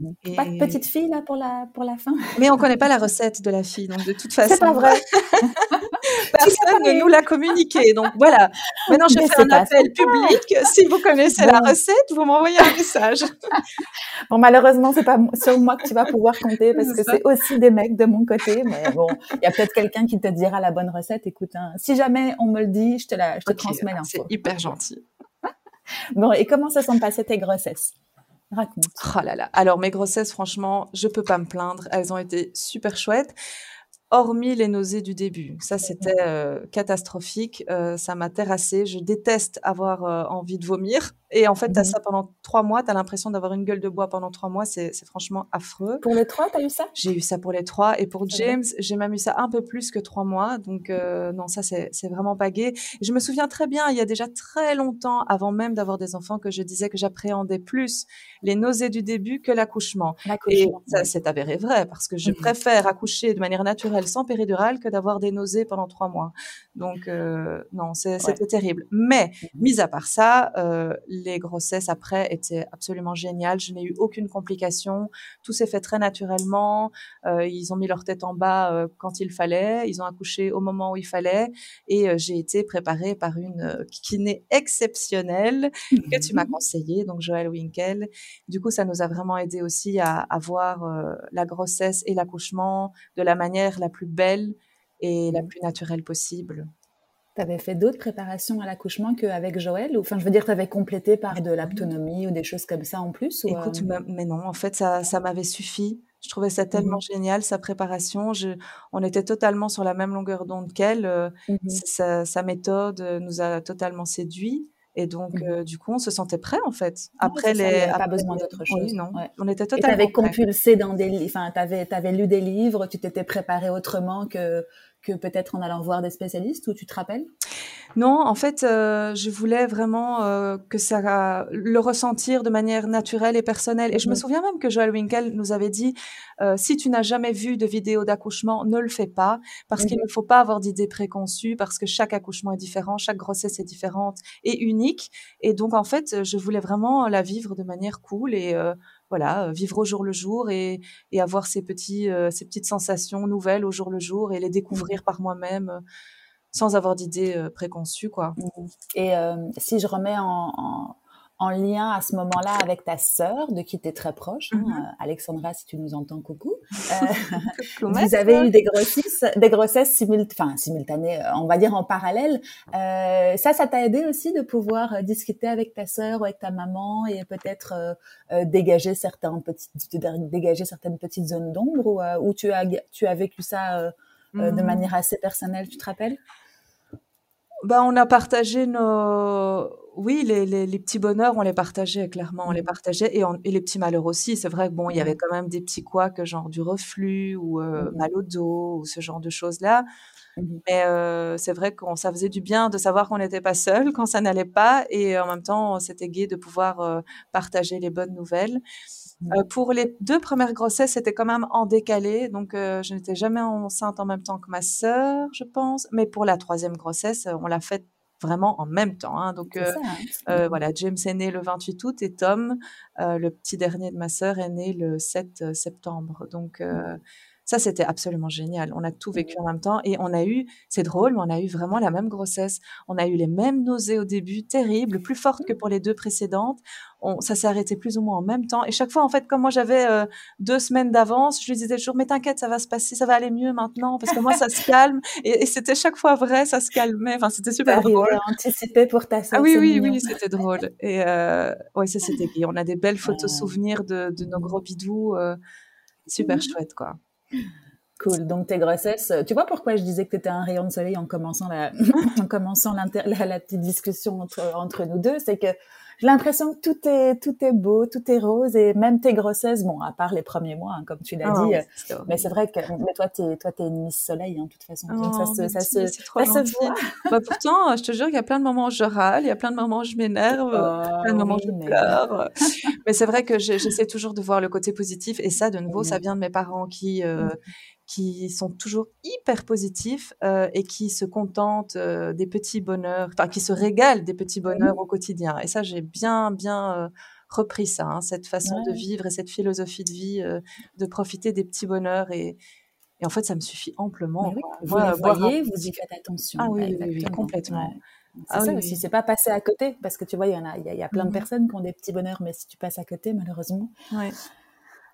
Mhm. Et- Pas de petite fille là pour la pour la fin? Mais on connaît pas la recette de la fille, donc de toute façon, C'est pas vrai. personne ne nous l'a communiqué. Donc voilà. Maintenant, je Mais fais c'est un appel public. Si vous connaissez la recette, vous m'envoyez un message. Bon malheureusement c'est pas sur moi que tu vas pouvoir compter parce C'est que c'est aussi des mecs de mon côté. Mais bon, il y a peut-être quelqu'un qui te dira la bonne recette. Écoute, hein, si jamais on me le dit, je te la je te transmets C'est l'info. hyper gentil. Bon et comment se sont passées tes grossesses? Raconte. Oh là là. Alors, mes grossesses, franchement, je peux pas me plaindre. Elles ont été super chouettes. Hormis les nausées du début. Ça, c'était euh, catastrophique. Euh, ça m'a terrassée. Je déteste avoir euh, envie de vomir. Et en fait, tu as Mhm. ça pendant trois mois. Tu as l'impression d'avoir une gueule de bois pendant trois mois. C'est franchement affreux. Pour les trois, t'as eu ça? J'ai eu ça pour les trois. Et pour James, j'ai même eu ça un peu plus que trois mois. Donc, euh, non, ça, c'est vraiment pas gai. Je me souviens très bien, il y a déjà très longtemps, avant même d'avoir des enfants, que je disais que j'appréhendais plus les nausées du début que l'accouchement. Et ça s'est avéré vrai, parce que je Mhm. préfère accoucher de manière naturelle sans péridurale que d'avoir des nausées pendant trois mois. Donc, euh, non, c'était terrible. Mais, Mhm. mis à part ça, euh, les grossesses après étaient absolument géniales. Je n'ai eu aucune complication. Tout s'est fait très naturellement. Euh, ils ont mis leur tête en bas euh, quand il fallait. Ils ont accouché au moment où il fallait. Et euh, j'ai été préparée par une kiné exceptionnelle que tu m'as Mhm. conseillé, donc Joël Winkel. Du coup, ça nous a vraiment aidé aussi à, à voir la grossesse et l'accouchement de la manière la plus belle et la Mhm. plus naturelle possible. T'avais fait d'autres préparations à l'accouchement qu'avec Joël? Ou enfin je veux dire t'avais complété par de l'autonomie ou des choses comme ça en plus ou Écoute, euh, mais, non, en fait, ça, ça m'avait suffi. Je trouvais ça tellement Mhm. génial, sa préparation. Je, on était totalement sur la même longueur d'onde qu'elle. euh, mhm. sa, sa méthode euh, nous a totalement séduit. Et donc, euh, du coup, on se sentait prêt, en fait. Ouais, Après c'est ça, les. il avait pas après besoin les- d'autre Oui, chose. non. Ouais. On était totalement t'avais compulsé dans des enfin t'avais t'avais lu des livres, tu t'étais préparé autrement que que peut-être en allant voir des spécialistes ou tu te rappelles? Non, en fait, euh, je voulais vraiment euh, que ça le ressentir de manière naturelle et personnelle. Et je me Mhm. souviens même que Joël Winkel nous avait dit euh, si tu n'as jamais vu de vidéo d'accouchement, ne le fais pas parce qu'il Mhm. ne faut pas avoir d'idées préconçues parce que chaque accouchement est différent, chaque grossesse est différente et unique. Et donc en fait, je voulais vraiment la vivre de manière cool et euh, voilà, vivre au jour le jour et, et avoir ces petits ces petites sensations nouvelles au jour le jour et les découvrir par moi-même sans avoir d'idées préconçues quoi. Mhm. Et euh, si je remets en, en, en lien à ce moment-là avec ta sœur, de qui tu es très proche, hein, Mhm. euh, Alexandra, si tu nous entends, coucou. Euh, vous avez eu des grossesses, des grossesses simul- enfin, simultanées, euh, on va dire en parallèle. Euh, ça, ça t'a aidé aussi de pouvoir euh, discuter avec ta sœur ou avec ta maman et peut-être dégager certains petits, dégager certaines petites zones d'ombre ou euh, où tu as tu as vécu ça euh, euh, de Mhm. manière assez personnelle, tu te rappelles? Bah, on a partagé nos, oui, les, les, les petits bonheurs, on les partageait clairement, on les Mhm. partageait et, on- et les petits malheurs aussi. C'est vrai que bon, il y avait quand même des petits couacs, genre du reflux ou euh, Mhm. mal au dos ou ce genre de choses-là. Mhm. Mais euh, c'est vrai qu'on ça faisait du bien de savoir qu'on n'était pas seul quand ça n'allait pas et en même temps, c'était gai de pouvoir euh, partager les bonnes nouvelles. Euh, pour les deux premières grossesses, c'était quand même en décalé, donc euh, je n'étais jamais enceinte en même temps que ma sœur, je pense. Mais pour la troisième grossesse, euh, on l'a faite vraiment en même temps. hein. Donc euh, ça. hein. euh, voilà, James est né le 28 août et Tom, euh, le petit dernier de ma sœur, est né le 7 septembre. Donc euh, ça, c'était absolument génial. On a tout vécu en même temps et on a eu, c'est drôle, mais on a eu vraiment la même grossesse. On a eu les mêmes nausées au début, terribles, plus fortes que pour les deux précédentes. On, ça s'est arrêté plus ou moins en même temps. Et chaque fois, en fait, comme moi j'avais euh, deux semaines d'avance, je lui disais toujours, mais t'inquiète, ça va se passer, ça va aller mieux maintenant, parce que moi, ça se calme. Et, et c'était chaque fois vrai, ça se calmait. Enfin, c'était super drôle. anticiper pour ta sœur. Ah oui, oui, mignon. oui, c'était drôle. Et euh, ouais, ça c'était gai. On a des belles photos Ouais. souvenirs de, de nos gros bidous. euh, super Mhm. chouette, quoi. Cool. Donc tes grossesses, euh, tu vois pourquoi je disais que tu étais un rayon de soleil en commençant la, en commençant la petite discussion entre, entre nous deux, c'est que j'ai l'impression que tout est, tout est beau, tout est rose et même tes grossesses, bon, à part les premiers mois, hein, comme tu l'as Oh, dit, euh, mais c'est vrai que, mais toi, t'es, toi, t'es une Miss Soleil, hein, de toute façon. Donc ça Oh, se, ça se, ça voit. Bah, pourtant, euh, je te jure qu'il y a plein de moments où je râle, il y a plein de moments où je m'énerve, Oh, plein de moments où je mais- pleure. Mais c'est vrai que j'essaie toujours de voir le côté positif. Et ça, de nouveau, ça vient de mes parents qui, euh, qui sont toujours hyper positifs euh, et qui se contentent euh, des petits bonheurs, enfin, qui se régalent des petits bonheurs au quotidien. Et ça, j'ai bien, bien euh, repris ça, hein, cette façon de vivre et cette philosophie de vie, de profiter des petits bonheurs. Et, et en fait, ça me suffit amplement. Oui, quoi. vous les un voyez, vous y faites attention. Ah oui, oui, oui, Exactement. complètement. Ouais. C'est Ah ça oui, aussi, c'est pas passer à côté, parce que tu vois, il y en a, il y a, il y a plein de Mhm. personnes qui ont des petits bonheurs, mais si tu passes à côté, malheureusement. Ouais.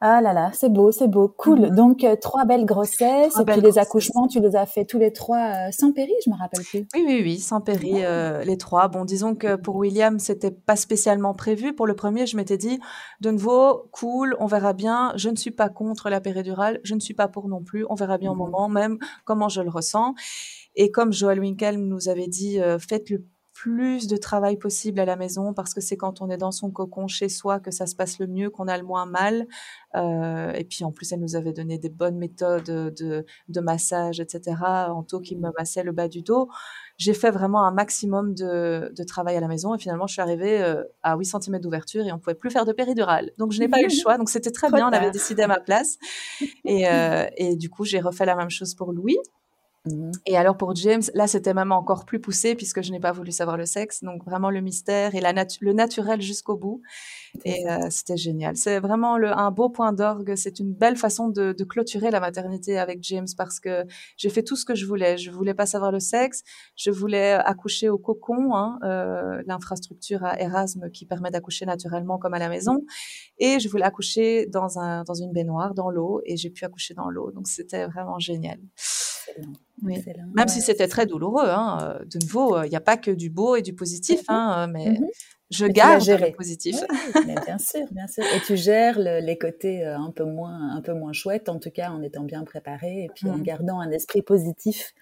Ah là là, c'est beau, c'est beau, cool. Mhm. Donc euh, trois belles grossesses Trois et puis belles les grossesses. accouchements, tu les as fait tous les trois euh, sans péri, je me rappelle plus. Oui, oui, oui, sans péri, euh, les trois. Bon, disons que pour William, c'était pas spécialement prévu. Pour le premier, je m'étais dit, de nouveau, cool, on verra bien. Je ne suis pas contre la péridurale, je ne suis pas pour non plus. On verra bien au Mhm. moment même comment je le ressens. Et comme Joël Winkel nous avait dit, euh, faites le plus de travail possible à la maison parce que c'est quand on est dans son cocon chez soi que ça se passe le mieux, qu'on a le moins mal. Euh, et puis en plus, elle nous avait donné des bonnes méthodes de, de massage, etc. Anto qui me massait le bas du dos. J'ai fait vraiment un maximum de, de travail à la maison et finalement, je suis arrivée euh, à 8 cm d'ouverture et on pouvait plus faire de péridurale. Donc, je n'ai pas eu le choix. Donc, c'était très Trop bien. On avait décidé à ma place. Et, euh, et du coup, j'ai refait la même chose pour Louis. Mhm. Et alors pour James, là c'était même encore plus poussé puisque je n'ai pas voulu savoir le sexe, donc vraiment le mystère et la natu- le naturel jusqu'au bout. Et euh, c'était génial. C'est vraiment le, un beau point d'orgue. C'est une belle façon de, de clôturer la maternité avec James parce que j'ai fait tout ce que je voulais. Je voulais pas savoir le sexe. Je voulais accoucher au cocon, hein, euh, l'infrastructure à Erasme qui permet d'accoucher naturellement comme à la maison. Et je voulais accoucher dans, un, dans une baignoire, dans l'eau. Et j'ai pu accoucher dans l'eau. Donc c'était vraiment génial. Excellent. Oui. Même si c'était très douloureux, hein, euh, de nouveau, il n'y a pas que du beau et du positif, hein, euh, mais Mhm. je Mais garde le positif. Oui, oui, mais bien sûr, bien sûr. Et tu gères le- les côtés euh, un peu moins, un peu moins chouettes, en tout cas en étant bien préparé et puis en Mhm. gardant un esprit positif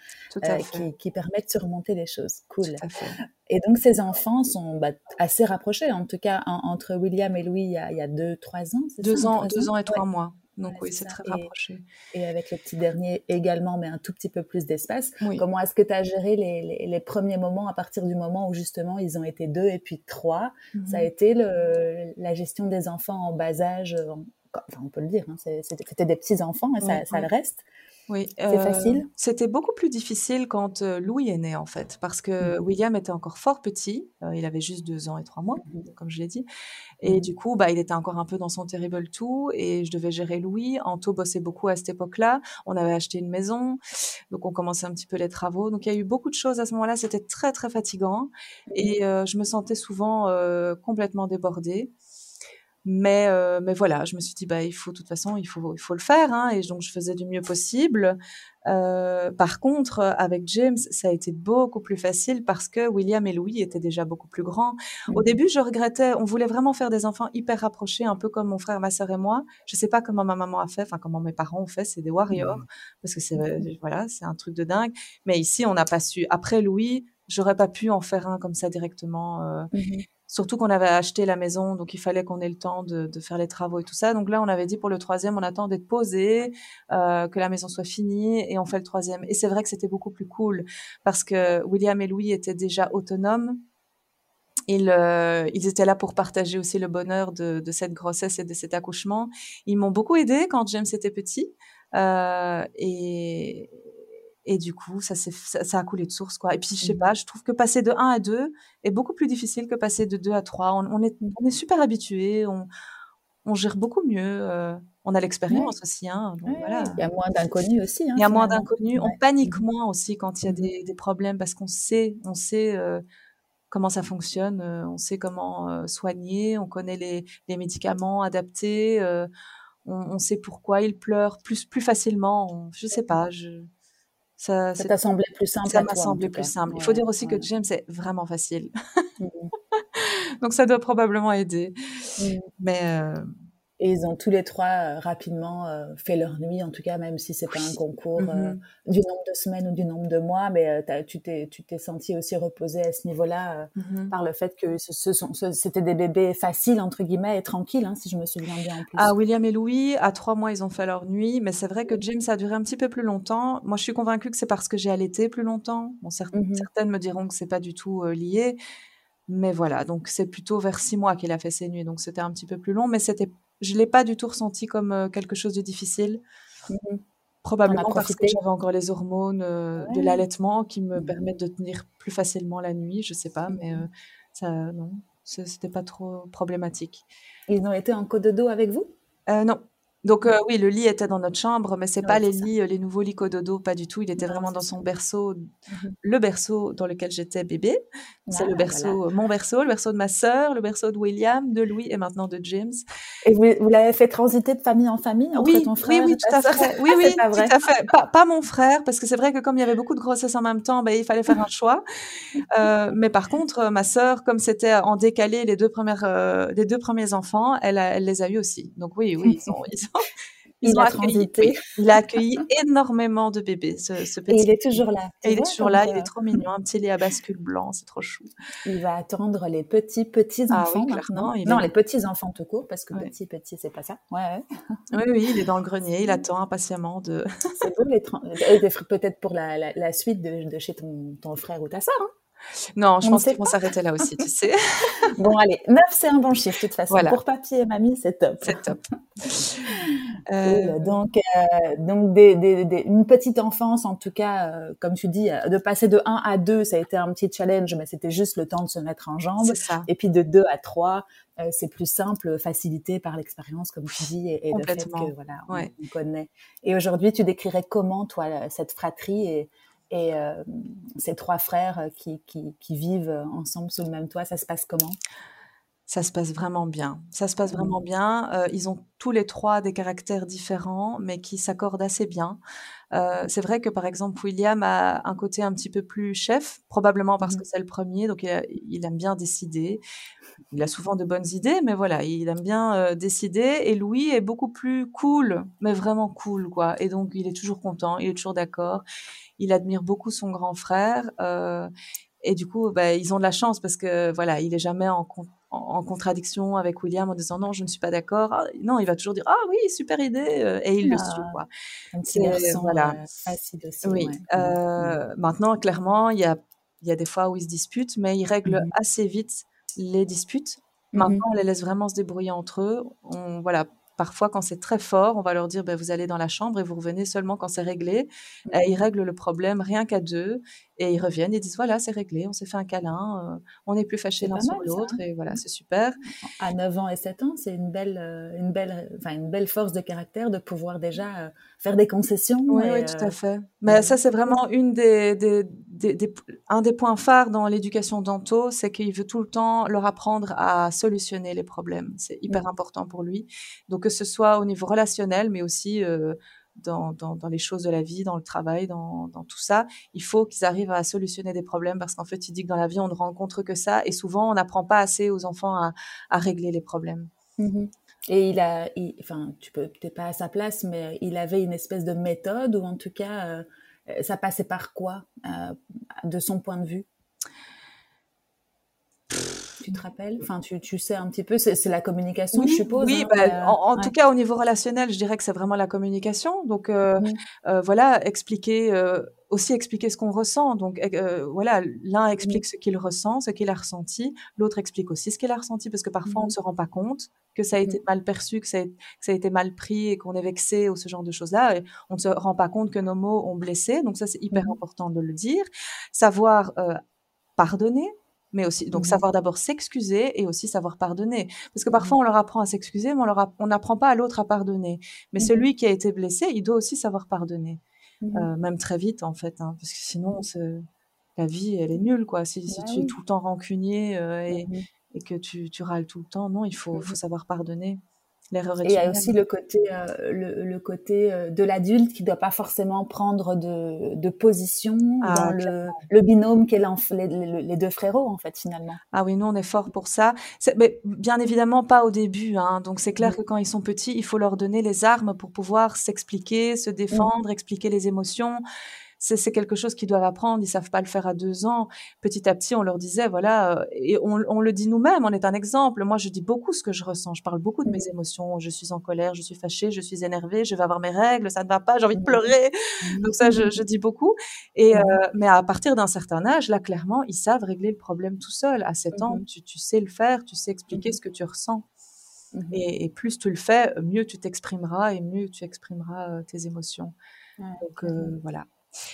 euh, qui, qui permet de surmonter les choses. Cool. Tout à fait. Et donc ces enfants sont bah, assez rapprochés, en tout cas en- entre William et Louis, il y a, il y a deux, trois ans. c'est Deux ça, ans, deux ans? et Ouais. trois mois. Donc oui, c'est très Et- rapproché. Et avec le petit dernier également, mais un tout petit peu plus d'espace. Oui. Comment est-ce que tu as géré les, les, les premiers moments à partir du moment où justement ils ont été deux et puis trois? Ça a été le, la gestion des enfants en bas âge, en- enfin on peut le dire, hein, c'était des petits enfants et ça, le reste. Oui, C'est euh, facile? c'était beaucoup plus difficile quand euh, Louis est né en fait, parce que Mmh William était encore fort petit, euh, il avait juste deux ans et trois mois, Mmh comme je l'ai dit, et Mmh du coup, bah, il était encore un peu dans son terrible tout, et je devais gérer Louis. Anto bossait beaucoup à cette époque-là, on avait acheté une maison, donc on commençait un petit peu les travaux, donc il y a eu beaucoup de choses à ce moment-là, c'était très très fatigant, et euh, je me sentais souvent euh, complètement débordée. Mais, euh, mais voilà, je me suis dit, bah, il faut, de toute façon, il faut, il faut le faire. Hein, et donc, je faisais du mieux possible. Euh, par contre, avec James, ça a été beaucoup plus facile parce que William et Louis étaient déjà beaucoup plus grands. Au Mmh début, je regrettais, on voulait vraiment faire des enfants hyper rapprochés, un peu comme mon frère, ma sœur et moi. Je sais pas comment ma maman a fait, enfin, comment mes parents ont fait, c'est des warriors. Mmh. Parce que c'est, voilà, c'est un truc de dingue. Mais ici, on n'a pas su. Après Louis, j'aurais pas pu en faire un comme ça directement. Euh, Mmh Surtout qu'on avait acheté la maison, donc il fallait qu'on ait le temps de, faire les travaux et tout ça. Donc là, on avait dit pour le troisième, on attend d'être posé, euh, que la maison soit finie, et on fait le troisième. Et c'est vrai que c'était beaucoup plus cool, parce que William et Louis étaient déjà autonomes. Ils, euh, étaient là pour partager aussi le bonheur de, de cette grossesse et de cet accouchement. Ils m'ont beaucoup aidé quand James était petit. Euh, et, et du coup, ça, ça, ça, a coulé de source, quoi. Et puis, je sais pas, je trouve que passer de 1 à 2 est beaucoup plus difficile que passer de 2 à 3. On, on est, on est super habitué, on, on gère beaucoup mieux. Euh, on a l'expérience ouais. aussi. Hein, donc ouais, voilà. Il y a moins d'inconnus aussi. Hein, il y a moins d'inconnus. On panique moins aussi quand il y a des, des problèmes parce qu'on sait, on sait euh, comment ça fonctionne, euh, on sait comment soigner, on connaît les, les médicaments adaptés, on, on, sait pourquoi il pleure plus, plus facilement. On, je sais pas. Je, ça, ça t'a semblé plus simple Ça m'a semblé plus simple. Il faut dire aussi ouais. que James est vraiment facile. Mmh. Donc ça doit probablement aider. Mmh. Mais euh... Et ils ont tous les trois euh, rapidement euh, fait leur nuit, en tout cas, même si c'est pas un concours euh, du nombre de semaines ou du nombre de mois, mais tu t'es tu t'es senti aussi reposé à ce niveau-là mmh. par le fait que ce, ce sont c'était des bébés faciles entre guillemets et tranquilles, hein, si je me souviens bien en plus. Ah, William et Louis, à trois mois, ils ont fait leur nuit, mais c'est vrai que James a duré un petit peu plus longtemps. Moi, je suis convaincue que c'est parce que j'ai allaité plus longtemps. Bon, certaines, mmh. certaines me diront que c'est pas du tout lié. Mais voilà, donc c'est plutôt vers six mois qu'il a fait ses nuits, donc c'était un petit peu plus long, mais c'était, je l'ai pas du tout ressenti comme euh, quelque chose de difficile. Mmh. Probablement parce que j'avais encore les hormones euh, ouais. de l'allaitement qui me mmh. permettent de tenir plus facilement la nuit, je sais pas, mais euh, ça, non, c'était pas trop problématique. Ils ont été en cododo avec vous? Non, donc euh, oui, le lit était dans notre chambre, mais c'est ouais, pas les lits, ça. les nouveaux lits cododo, pas du tout. Il était non, vraiment dans son berceau, mmh. le berceau dans lequel j'étais bébé. C'est ah, le berceau, voilà. mon berceau, le berceau de ma sœur, le berceau de William, de Louis et maintenant de James. Et vous, vous l'avez fait transiter de famille en famille entre oui, ton frère oui, oui, et tout à fait. Oui, oui, tout à fait. Pas, pas, mon frère, parce que c'est vrai que comme il y avait beaucoup de grossesses en même temps, ben, il fallait faire un choix. Euh, mais par contre, ma sœur, comme c'était en décalé les deux premières, euh, les deux premiers enfants, elle, a, elle les a eu aussi. Donc oui, oui, ils ont, ils ont ils il ont a accueilli, oui, il a accueilli énormément de bébés, ce, ce petit. Et il est toujours là. Et il est toujours là, il est trop mignon, un petit lit à bascule blanc, c'est trop chou. Il va attendre les petits, petits enfants ah, oui, maintenant. Non, est... les petits enfants tout court, parce que ouais. petit, petit, c'est pas ça. Ouais, ouais. Oui, oui, il est dans le grenier, il attend impatiemment de. c'est beau, les peut-être pour la, la, la suite de, de, chez ton, ton frère ou ta soeur. Hein non, je On pense qu'ils vont s'arrêter là aussi, tu sais. bon, allez, 9, c'est un bon chiffre, de toute façon. Voilà. Pour papier et mamie, c'est top. C'est top. euh... Donc, euh, donc des, des, des, une petite enfance, en tout cas, euh, comme tu dis, de passer de 1 à 2, ça a été un petit challenge, mais c'était juste le temps de se mettre en jambes. Ça. Et puis de 2 à 3, euh, c'est plus simple, facilité par l'expérience, comme tu dis, et, et le fait que voilà, on, ouais. on connaît. Et aujourd'hui, tu décrirais comment, toi, cette fratrie et et euh, ces trois frères qui, vivent ensemble sous le même toit, ça se passe comment? Ça se passe vraiment bien. Ça se passe vraiment bien. Euh, ils ont tous les trois des caractères différents, mais qui s'accordent assez bien. Euh, c'est vrai que par exemple William a un côté un petit peu plus chef, probablement parce que c'est le premier, donc il, a, il, aime bien décider. Il a souvent de bonnes idées, mais voilà, il aime bien euh, décider. Et Louis est beaucoup plus cool, mais vraiment cool, quoi. Et donc il est toujours content, il est toujours d'accord. Il admire beaucoup son grand frère. Et du coup, bah, ils ont de la chance parce que voilà, il est jamais en, en, contradiction avec William en disant non, je ne suis pas d'accord. Ah, non, il va toujours dire ah oui, super idée, et il ah, le suit quoi. Un petit garçon voilà. facile aussi. Oui. Ouais. Euh, maintenant, clairement, il y a y a des fois où ils se disputent, mais ils règlent mm assez vite les disputes. Maintenant, mm -hmm. on les laisse vraiment se débrouiller entre eux. On voilà, parfois, quand c'est très fort, on va leur dire, ben, vous allez dans la chambre et vous revenez seulement quand c'est réglé. Et ils règlent le problème rien qu'à deux. Et ils reviennent et disent, voilà, c'est réglé, on s'est fait un câlin, euh, on n'est plus fâchés l'un sur l'autre. Et voilà, c'est super. À 9 ans et 7 ans, c'est une belle, euh, une, belle, une belle force de caractère de pouvoir déjà euh, faire des concessions. Oui, oui, tout à fait. Mais ça, c'est vraiment une des, des, des, un des points phares dans l'éducation d'Anto, c'est qu'il veut tout le temps leur apprendre à solutionner les problèmes. C'est hyper important pour lui. Donc, que ce soit au niveau relationnel, mais aussi euh, dans, dans, les choses de la vie, dans le travail, dans, dans tout ça. Il faut qu'ils arrivent à solutionner des problèmes parce qu'en fait, il dit que dans la vie, on ne rencontre que ça et souvent, on n'apprend pas assez aux enfants à, à régler les problèmes. Mmh et il a, enfin, tu peux peut-être pas à sa place, mais il avait une espèce de méthode ou en tout cas, euh, ça passait par quoi, euh, de son point de vue? Tu te rappelles Enfin, tu, tu, sais un petit peu, c'est la communication, je suppose. Oui, hein, bah, en, tout cas, au niveau relationnel, je dirais que c'est vraiment la communication. Donc, euh, euh, voilà, expliquer, euh, aussi expliquer ce qu'on ressent. Donc, voilà, l'un explique ce qu'il ressent, ce qu'il a ressenti, l'autre explique aussi ce qu'il a ressenti, parce que parfois, on ne se rend pas compte que ça a été mal perçu, que ça a, que ça a été mal pris et qu'on est vexé ou ce genre de choses-là. On ne se rend pas compte que nos mots ont blessé. Donc, ça, c'est hyper important de le dire. Savoir pardonner mais aussi donc mmh savoir d'abord s'excuser et aussi savoir pardonner. Parce que mmh parfois on leur apprend à s'excuser, mais on n'apprend pas à l'autre à pardonner. Mais mmh celui qui a été blessé, il doit aussi savoir pardonner, euh, même très vite en fait, hein, parce que sinon la vie elle est nulle quoi. Si, si bah tu es tout le temps rancunier euh, bah et, et, que tu, tu râles tout le temps, non, il faut, faut savoir pardonner. L'erreur Et il y a aussi le côté, euh, le, le, côté euh, de l'adulte qui ne doit pas forcément prendre de, de position ah, dans le, le, binôme qu'est les, les, deux frérots, en fait, finalement. Ah oui, nous, on est fort pour ça. Mais bien évidemment, pas au début. Hein. Donc, c'est clair que quand ils sont petits, il faut leur donner les armes pour pouvoir s'expliquer, se défendre, expliquer les émotions c'est quelque chose qu'ils doivent apprendre. Ils savent pas le faire à deux ans. Petit à petit, on leur disait, voilà, euh, et on, on le dit nous-mêmes. On est un exemple. Moi, je dis beaucoup ce que je ressens. Je parle beaucoup de mes mmh. émotions. Je suis en colère, je suis fâchée, je suis énervée, je vais avoir mes règles, ça ne va pas, j'ai envie de mmh. pleurer. Donc ça, je, je dis beaucoup. Et euh, mais à partir d'un certain âge, là, clairement, ils savent régler le problème tout seul. À 7 ans, tu, tu sais le faire, tu sais expliquer ce que tu ressens. Et, et, plus tu le fais, mieux tu t'exprimeras et mieux tu exprimeras euh, tes émotions. Donc euh, voilà.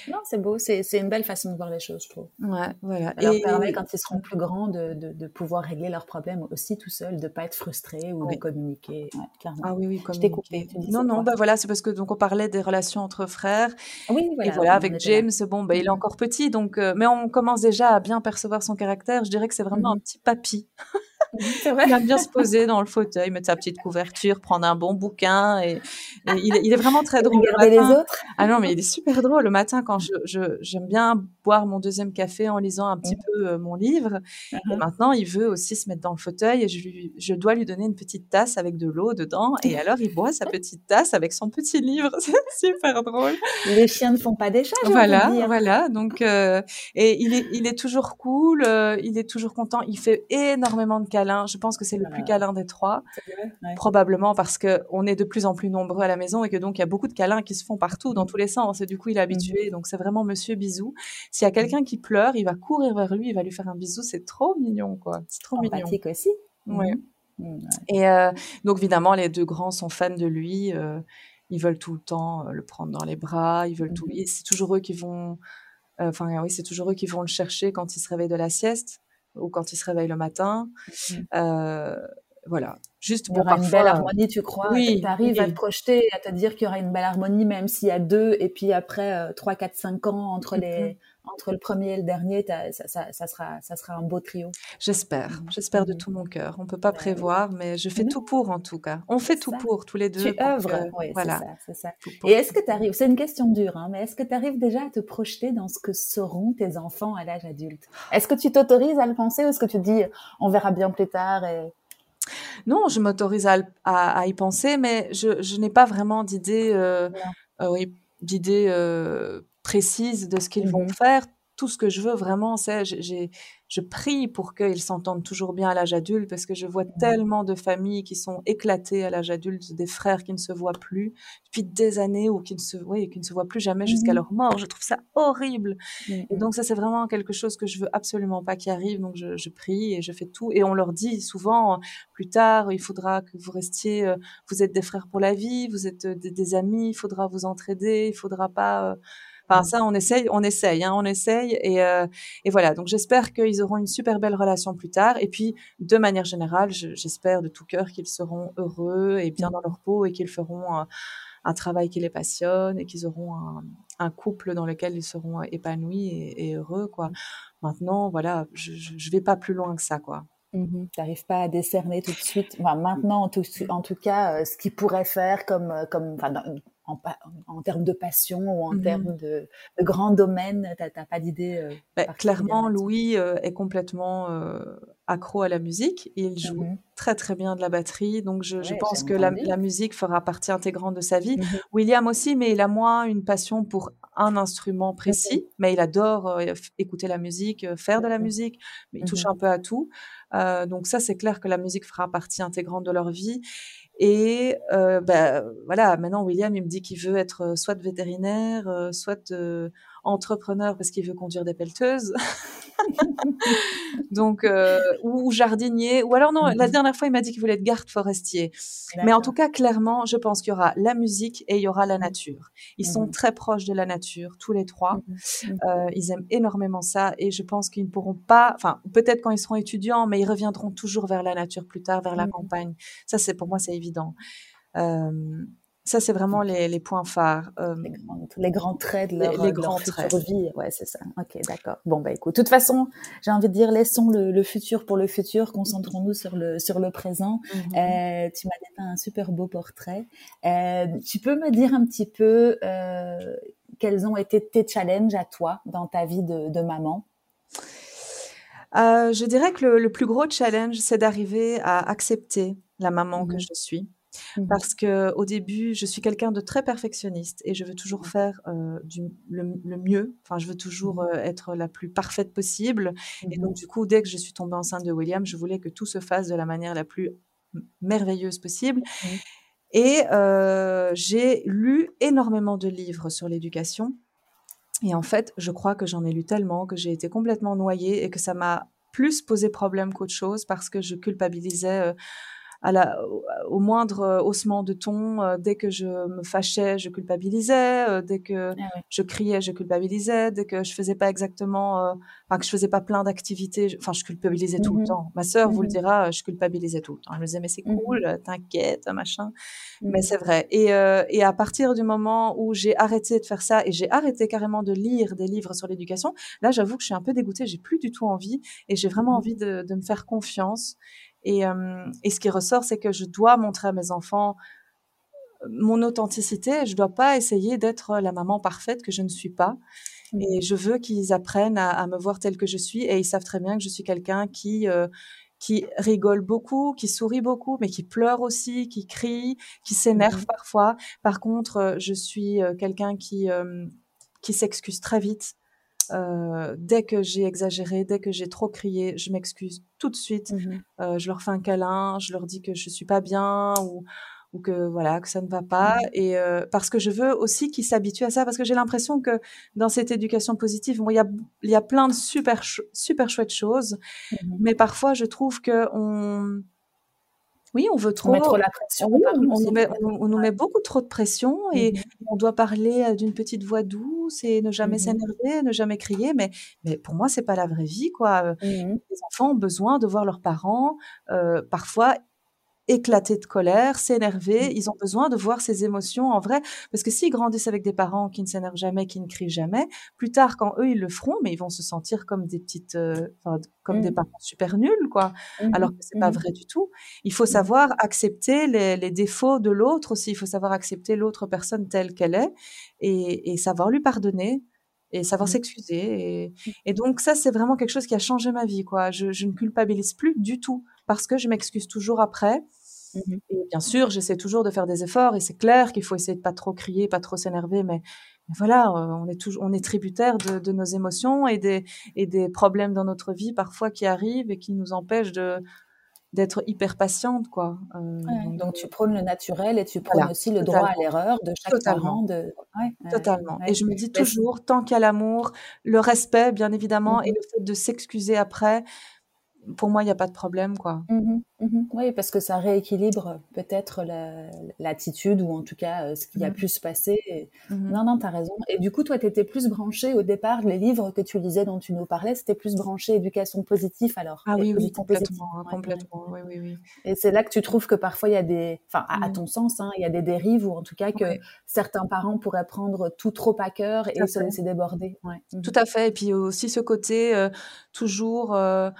Non, c'est beau, c'est une belle façon de voir les choses, je trouve. Ouais, voilà. Ça leur permet, quand ils seront plus grands, de, de, de pouvoir régler leurs problèmes aussi tout seuls, de ne pas être frustrés ou de communiquer. Ouais, ah oui, oui, communiquer. Non, non, bah voilà, c'est parce que donc on parlait des relations entre frères. Oui, voilà. Et voilà, avec James, bon, bah, il est mm-hmm. encore petit, donc, euh, mais on commence déjà à bien percevoir son caractère. Je dirais que c'est vraiment mm-hmm. un petit papy. Vrai. Il aime bien se poser dans le fauteuil, mettre sa petite couverture, prendre un bon bouquin. Et, il, est, il, est vraiment très drôle. Regarder les autres. Ah non, mais il est super drôle. Le matin, quand je, je, j'aime bien boire mon deuxième café en lisant un petit peu euh, mon livre. Et uh-huh. maintenant, il veut aussi se mettre dans le fauteuil et je, lui, je dois lui donner une petite tasse avec de l'eau dedans. Et alors, il boit sa petite tasse avec son petit livre. C'est super drôle. Les chiens ne font pas des chats. Voilà, voilà. Donc, euh, et il est, il est toujours cool. Euh, il est toujours content. Il fait énormément de Je pense que c'est le plus câlin des trois. Probablement parce que on est de plus en plus nombreux à la maison et que donc il y a beaucoup de câlins qui se font partout, dans tous les sens. Et du coup, il est habitué. Mm-hmm. Donc, c'est vraiment Monsieur Bisou. S'il y a quelqu'un qui pleure, il va courir vers lui, il va lui faire un bisou. C'est trop mignon, quoi. C'est trop Empathique mignon. aussi. Ouais. Mm-hmm. Mm, et euh, donc, évidemment, les deux grands sont fans de lui. Euh, ils veulent tout le temps euh, le prendre dans les bras. Ils veulent tout. Mm-hmm. C'est toujours eux qui vont. Enfin, oui, c'est toujours eux qui vont le chercher quand il se réveille de la sieste ou quand il se réveille le matin. voilà. Juste il y aura une belle harmonie, tu crois Oui. Tu arrives à te projeter, à te dire qu'il y aura une belle harmonie, même s'il y a deux, et puis après 3, 4, 5 ans entre les, entre le premier et le dernier, ça, ça, ça, sera, ça sera un beau trio. J'espère, mmh. j'espère de mmh. tout mon cœur. On peut pas prévoir, mais je fais tout pour en tout cas. On fait tout pour tous les deux. Tu œuvres, oui, voilà. c'est ça. Et est-ce que tu arrives, c'est une question dure, hein, mais est-ce que tu arrives déjà à te projeter dans ce que seront tes enfants à l'âge adulte? Est-ce que tu t'autorises à le penser ou est-ce que tu te dis on verra bien plus tard et... Non, je m'autorise à, à, y penser, mais je, je n'ai pas vraiment d'idée, euh, euh, oui, d'idée euh, précise de ce qu'ils vont mmh faire. Tout ce que je veux vraiment, c'est j'ai je prie pour qu'ils s'entendent toujours bien à l'âge adulte parce que je vois Mmh. tellement de familles qui sont éclatées à l'âge adulte, des frères qui ne se voient plus depuis des années ou qui ne se, oui, qui ne se voient plus jamais jusqu'à Mmh leur mort. Je trouve ça horrible. Mmh Et donc ça, c'est vraiment quelque chose que je veux absolument pas qui arrive. Donc je, je prie et je fais tout. Et on leur dit souvent, euh, plus tard, il faudra que vous restiez, euh, vous êtes des frères pour la vie, vous êtes euh, des, des amis, il faudra vous entraider, il faudra pas... euh, Enfin, Mmh. ça, on essaye, on essaye, hein, on essaye, et, euh, et voilà. Donc, j'espère qu'ils auront une super belle relation plus tard. Et puis, de manière générale, je- j'espère de tout cœur qu'ils seront heureux et bien Mmh. dans leur peau et qu'ils feront un, un travail qui les passionne et qu'ils auront un, un couple dans lequel ils seront épanouis et, et heureux, quoi. Maintenant, voilà, je, je vais pas plus loin que ça, quoi. Mmh T'arrives pas à décerner tout de suite, enfin, maintenant en tout, en tout cas, euh, ce qu'il pourrait faire comme, euh, comme, en, termes de passion ou en Mhm. termes de, de grands domaines, t'as pas d'idée euh, particulière clairement, Louis euh, est complètement accro à la musique. Il joue Mhm. très très bien de la batterie, donc je, pense que la, la musique fera partie intégrante de sa vie. William aussi, mais il a moins une passion pour un instrument précis, mais il adore euh, écouter la musique, euh, faire de la musique, mais il touche Mhm. un peu à tout. Euh, donc ça, c'est clair que la musique fera partie intégrante de leur vie. Et ben, voilà, maintenant William, il me dit qu'il veut être soit vétérinaire, soit entrepreneur parce qu'il veut conduire des pelleteuses. Donc, euh, ou, jardinier. Ou alors non, la Mhm. dernière fois, il m'a dit qu'il voulait être garde forestier. Mais en tout cas, clairement, je pense qu'il y aura la musique et il y aura la nature. Ils sont Mhm. très proches de la nature, tous les trois. Mhm. Mhm. Euh, ils aiment énormément ça et je pense qu'ils ne pourront pas, enfin, peut-être quand ils seront étudiants, mais ils reviendront toujours vers la nature plus tard, vers la Mhm. campagne. Ça, c'est pour moi, c'est évident. Euh, ça, c'est vraiment les, les points phares. Euh, Les grands, les grands traits de Les- leur, les de leur future vie. Ouais, c'est ça. Ok, d'accord. Bon, bah écoute, de toute façon, j'ai envie de dire, laissons le, le futur pour le futur, concentrons-nous sur le, sur le présent. mhm. Euh, tu m'as dépeint un super beau portrait. Euh, tu peux me dire un petit peu euh, quels ont été tes challenges à toi dans ta vie de, de maman? Euh, je dirais que le, plus gros challenge, c'est d'arriver à accepter la maman que Mhm. je suis. Mhm. Parce que au début, je suis quelqu'un de très perfectionniste et je veux toujours Mhm. faire euh, du, le, le mieux. Enfin, je veux toujours euh, être la plus parfaite possible. Et donc, du coup, dès que je suis tombée enceinte de William, je voulais que tout se fasse de la manière la plus merveilleuse possible. Et euh, j'ai lu énormément de livres sur l'éducation. Et en fait, je crois que j'en ai lu tellement que j'ai été complètement noyée et que ça m'a plus posé problème qu'autre chose parce que je culpabilisais à la, au, moindre euh, haussement de ton. euh, dès que je me fâchais, je culpabilisais. euh, dès que Ah ouais. je criais, je culpabilisais. Dès que je faisais pas exactement, enfin que je faisais pas plein d'activités, enfin je culpabilisais tout le Mhm. temps. Ma sœur vous le Mhm. dira, je culpabilisais tout le temps. Elle me disait mais c'est Mhm. cool, t'inquiète, machin. Mais c'est vrai. Et, et à partir du moment où j'ai arrêté de faire ça et j'ai arrêté carrément de lire des livres sur l'éducation, là, j'avoue que je suis un peu dégoûtée. J'ai plus du tout envie et j'ai vraiment envie de, de me faire confiance. Et, euh, et ce qui ressort, c'est que je dois montrer à mes enfants euh, mon authenticité. Je dois pas essayer d'être la maman parfaite que je ne suis pas. Mhm. Et je veux qu'ils apprennent à, à me voir telle que je suis. Et ils savent très bien que je suis quelqu'un qui euh, qui rigole beaucoup, qui sourit beaucoup, mais qui pleure aussi, qui crie, qui s'énerve Mhm. parfois. Par contre, je suis quelqu'un qui euh, qui s'excuse très vite. Euh, dès que j'ai exagéré, dès que j'ai trop crié, je m'excuse tout de suite. Mhm. Euh, je leur fais un câlin, je leur dis que je suis pas bien ou ou que voilà que ça ne va pas Mhm. et euh, parce que je veux aussi qu'ils s'habituent à ça parce que j'ai l'impression que dans cette éducation positive bon il y a y a plein de super super chouettes choses Mhm. mais parfois je trouve que on oui on veut On trop met trop la pression, oui, on, on nous met, peux on, on nous met beaucoup trop de pression et Mhm. on doit parler euh, d'une petite voix douce et ne jamais Mhm. s'énerver, ne jamais crier. Mais, mais pour moi, c'est pas la vraie vie, quoi. Euh, Mhm. Les enfants ont besoin de voir leurs parents euh, parfois éclater de colère, s'énerver. Mhm. Ils ont besoin de voir ces émotions en vrai. Parce que s'ils grandissent avec des parents qui ne s'énervent jamais, qui ne crient jamais, plus tard, quand eux, ils le feront, mais ils vont se sentir comme des petites, euh, comme des Mhm. parents super nuls, quoi. Alors Mhm. que c'est pas Mhm. vrai du tout. Il faut savoir accepter les, les défauts de l'autre aussi. Il faut savoir accepter l'autre personne telle qu'elle est et, et savoir lui pardonner et savoir s'excuser. Et, et donc ça, c'est vraiment quelque chose qui a changé ma vie, quoi. Je, je ne culpabilise plus du tout parce que je m'excuse toujours après. Mhm. Et bien sûr, j'essaie toujours de faire des efforts et c'est clair qu'il faut essayer de pas trop crier, pas trop s'énerver, mais voilà, on est toujours, on est tributaire de, de, nos émotions et des et des problèmes dans notre vie parfois qui arrivent et qui nous empêchent de d'être hyper patiente, quoi. Euh, donc tu prônes le naturel et tu prônes aussi le droit à l'erreur de chaque totalement. parent. De... Ouais, totalement. et je me dis toujours, tant qu'il y a l'amour, le respect, bien évidemment, et mmh le fait de s'excuser après, pour moi, il n'y a pas de problème, quoi. Mmh mmh oui, parce que ça rééquilibre peut-être l'attitude ou en tout cas euh, ce qui a mmh pu se passer. Non, non, tu as raison. Et du coup, toi, tu étais plus branchée au départ, les livres que tu lisais, dont tu nous parlais, c'était plus branché éducation positive alors? Ah oui, oui, complètement. Hein, complètement. Oui, oui, oui. Et c'est là que tu trouves que parfois il y a des, enfin, à, ton sens, hein, il y a des dérives ou en tout cas que certains parents pourraient prendre tout trop à cœur et se laisser déborder. Tout à fait. Et puis aussi ce côté euh, toujours. Euh,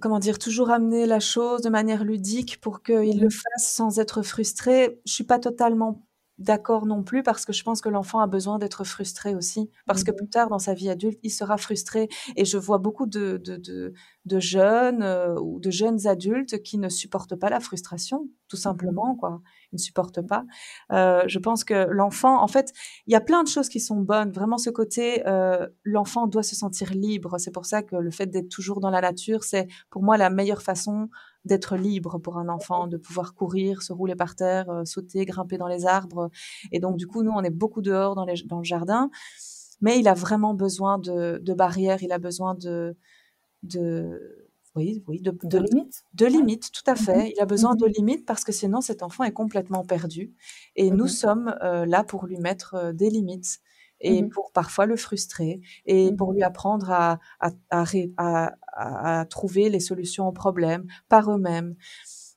comment dire, toujours amener la chose de manière ludique pour qu'il le mmh. fasse sans être frustré. Je suis pas totalement d'accord non plus parce que je pense que l'enfant a besoin d'être frustré aussi. Parce que mmh plus tard dans sa vie adulte il sera frustré et je vois beaucoup de, de, de, jeunes euh, ou de jeunes adultes qui ne supportent pas la frustration tout mmh simplement quoi. Ils ne supportent pas. Euh, je pense que l'enfant en fait il y a plein de choses qui sont bonnes. Vraiment ce côté euh, l'enfant doit se sentir libre. C'est pour ça que le fait d'être toujours dans la nature c'est pour moi la meilleure façon d'être libre pour un enfant, de pouvoir courir, se rouler par terre, euh, sauter, grimper dans les arbres. Et donc, du coup, nous, on est beaucoup dehors dans, les, dans le jardin. Mais il a vraiment besoin de, de barrières, il a besoin de, de, oui, oui, de, de, limites. De limites, tout à fait. Mm-hmm. Il a besoin de mm-hmm. limites parce que sinon cet enfant est complètement perdu. Et nous mm-hmm. sommes euh, là pour lui mettre euh, des limites et pour parfois le frustrer et pour lui apprendre à, à, à, à, trouver les solutions aux problèmes par eux-mêmes.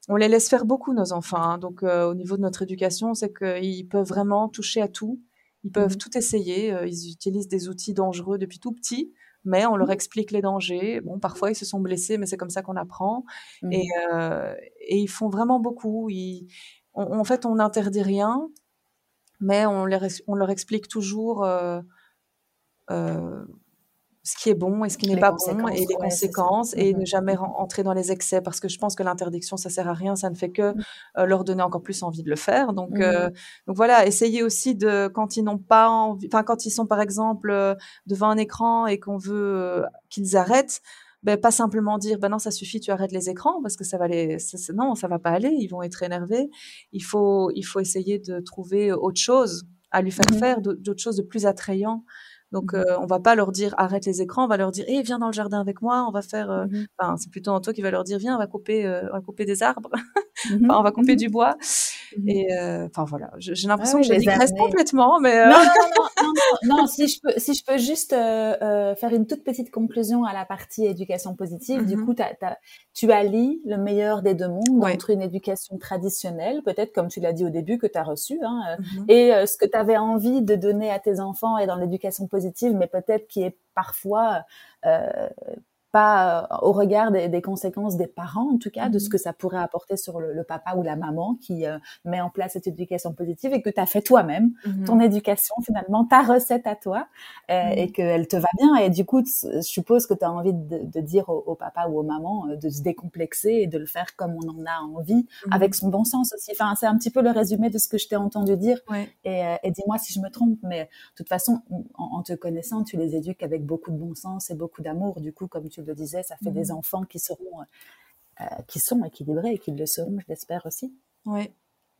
On les laisse faire beaucoup, nos enfants. Hein. Donc, euh, au niveau de notre éducation, c'est qu'ils peuvent vraiment toucher à tout. Ils peuvent mmh tout essayer. Euh, ils utilisent des outils dangereux depuis tout petit, mais on leur mmh. explique les dangers. Bon, parfois, ils se sont blessés, mais c'est comme ça qu'on apprend. Mmh et, euh, et, ils font vraiment beaucoup. Ils, en fait, on n'interdit rien, mais on, les, on leur explique toujours euh, euh, ce qui est bon et ce qui n'est pas bon et les conséquences et mmh ne jamais entrer dans les excès parce que je pense que l'interdiction ça sert à rien ça ne fait que mmh. euh, leur donner encore plus envie de le faire. Donc mmh euh, donc voilà essayer aussi de quand ils n'ont pas envie enfin quand ils sont par exemple euh, devant un écran et qu'on veut qu'ils arrêtent ben pas simplement dire ben non ça suffit tu arrêtes les écrans parce que ça va les ça, non ça va pas aller ils vont être énervés. Il faut il faut essayer de trouver autre chose à lui faire faire d'autres choses de plus attrayant. Donc, mmh euh, on va pas leur dire arrête les écrans, on va leur dire eh viens dans le jardin avec moi, on va faire. Euh, mmh enfin, c'est plutôt toi qui va leur dire viens, on va couper, euh, on va couper des arbres, mmh on va couper du bois. Et enfin voilà, j'ai l'impression que je digresse complètement, mais non, non, non, non, si je peux, si je peux juste faire une toute petite conclusion à la partie éducation positive. Du coup, tu allies le meilleur des deux mondes entre une éducation traditionnelle, peut-être comme tu l'as dit au début que tu as reçu, hein, et ce que tu avais envie de donner à tes enfants et dans l'éducation positive mais peut-être qui est parfois euh, pas euh, au regard des, conséquences des parents, en tout cas, de ce mhm. que ça pourrait apporter sur le, papa ou la maman qui euh, met en place cette éducation positive et que tu as fait toi-même, mhm. ton éducation finalement, ta recette à toi, euh, mhm. et qu'elle te va bien. Et du coup, je suppose que tu as envie de, dire au, papa ou aux mamans de se décomplexer et de le faire comme on en a envie, avec son bon sens aussi. Enfin, c'est un petit peu le résumé de ce que je t'ai entendu dire. Et, dis-moi si je me trompe, mais de toute façon, en, en te connaissant, tu les éduques avec beaucoup de bon sens et beaucoup d'amour. Du coup, comme tu le disais, ça fait des mmh. enfants qui seront, euh, qui sont équilibrés et qui le seront, je l'espère aussi. Oui.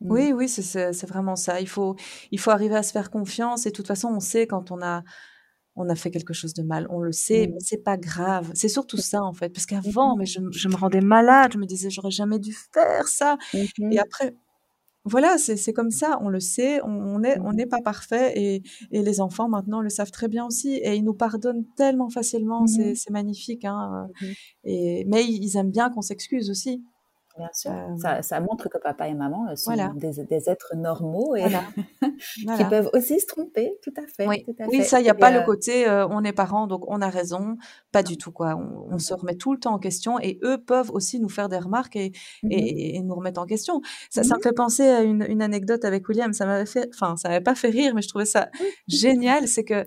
Mmh. Oui, oui, c'est vraiment ça. Il faut, il faut arriver à se faire confiance et de toute façon, on sait quand on a, on a fait quelque chose de mal, on le sait, mmh. mais c'est pas grave. C'est surtout ça en fait, parce qu'avant, mais je, je, me rendais malade, je me disais j'aurais jamais dû faire ça. Et après, voilà, c'est comme ça, on le sait, on n'est on n'est pas parfait et, et, les enfants maintenant le savent très bien aussi et ils nous pardonnent tellement facilement, mmh c'est magnifique. Hein, mmh et, mais ils aiment bien qu'on s'excuse aussi. Bien sûr. ça, ça, montre que papa et maman euh, sont des, des, êtres normaux et qui peuvent aussi se tromper, tout à fait. Oui, oui ça, il n'y a pas le côté euh, on est parents, donc on a raison. Pas du tout, quoi. On, se remet tout le temps en question et eux peuvent aussi nous faire des remarques et, mmh et, nous remettre en question. Ça, ça me mmh fait penser à une, une anecdote avec William. Ça m'avait fait, enfin, ça m'avait pas fait rire, mais je trouvais ça génial. C'est que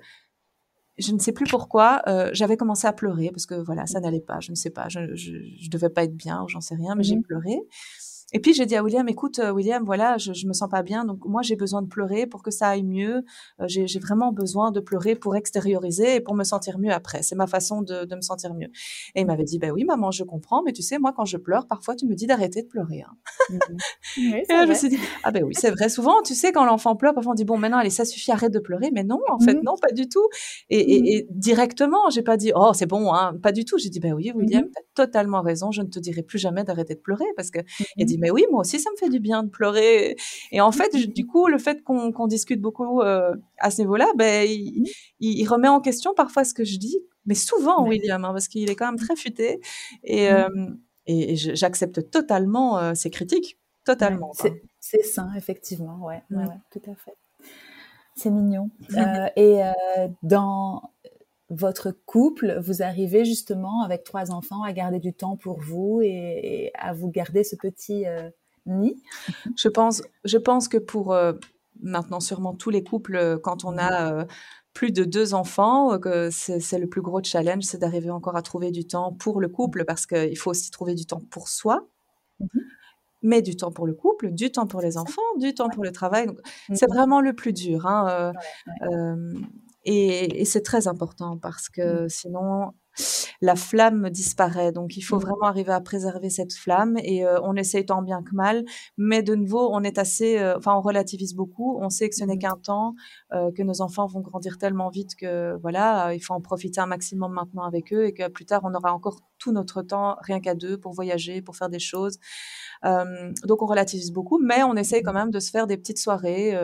je ne sais plus pourquoi, euh, j'avais commencé à pleurer parce que voilà, ça n'allait pas, je ne sais pas, je, je, je devais pas être bien, j'en sais rien, mais j'ai mmh pleuré. Et puis j'ai dit à William, écoute, euh, William, voilà, je, je me sens pas bien, donc moi j'ai besoin de pleurer pour que ça aille mieux. Euh, j'ai vraiment besoin de pleurer pour extérioriser et pour me sentir mieux après. C'est ma façon de, de, me sentir mieux. Et il m'avait dit, ben oui, maman, je comprends, mais tu sais, moi quand je pleure, parfois tu me dis d'arrêter de pleurer. Hein. Mmh. et là, je me suis dit, ah ben oui, c'est vrai. Souvent, tu sais, quand l'enfant pleure, parfois on dit, bon, maintenant, allez, ça suffit, arrête de pleurer. Mais non, en fait, mmh. non, pas du tout. Et, et, mmh. et directement, j'ai pas dit, oh, c'est bon, hein, pas du tout. J'ai dit, ben oui, William, tu as totalement raison. Je ne te dirai plus jamais d'arrêter de pleurer parce que il dit, mais oui, moi aussi, ça me fait du bien de pleurer. Et en fait, du coup, le fait qu'on discute beaucoup euh, à ce niveau-là, ben, il, il, remet en question parfois ce que je dis, mais souvent, William, hein, parce qu'il est quand même très futé. Et, euh, et j'accepte totalement euh, ses critiques. Totalement. c'est sain, effectivement. Ouais, ouais, tout à fait. C'est mignon. et dans votre couple, vous arrivez justement avec trois enfants à garder du temps pour vous et, à vous garder ce petit nid? Je pense, je pense que pour euh, maintenant sûrement tous les couples, euh, quand on a euh, plus de deux enfants, que c'est le plus gros challenge, c'est d'arriver encore à trouver du temps pour le couple parce qu'il faut aussi trouver du temps pour soi. Mmh mais du temps pour le couple, du temps pour les enfants, du temps pour le travail. Mmh c'est vraiment le plus dur. Hein, et, et c'est très important parce que mmh. sinon, la flamme disparaît. Donc, il faut mmh. vraiment arriver à préserver cette flamme et euh, on essaye tant bien que mal. Mais de nouveau, on est assez, euh, enfin, on relativise beaucoup. On sait que ce n'est mmh. qu'un temps, euh, que nos enfants vont grandir tellement vite que voilà, il faut en profiter un maximum maintenant avec eux et que plus tard, on aura encore tout notre temps rien qu'à deux pour voyager, pour faire des choses. Donc on relativise beaucoup, mais on essaye quand même de se faire des petites soirées.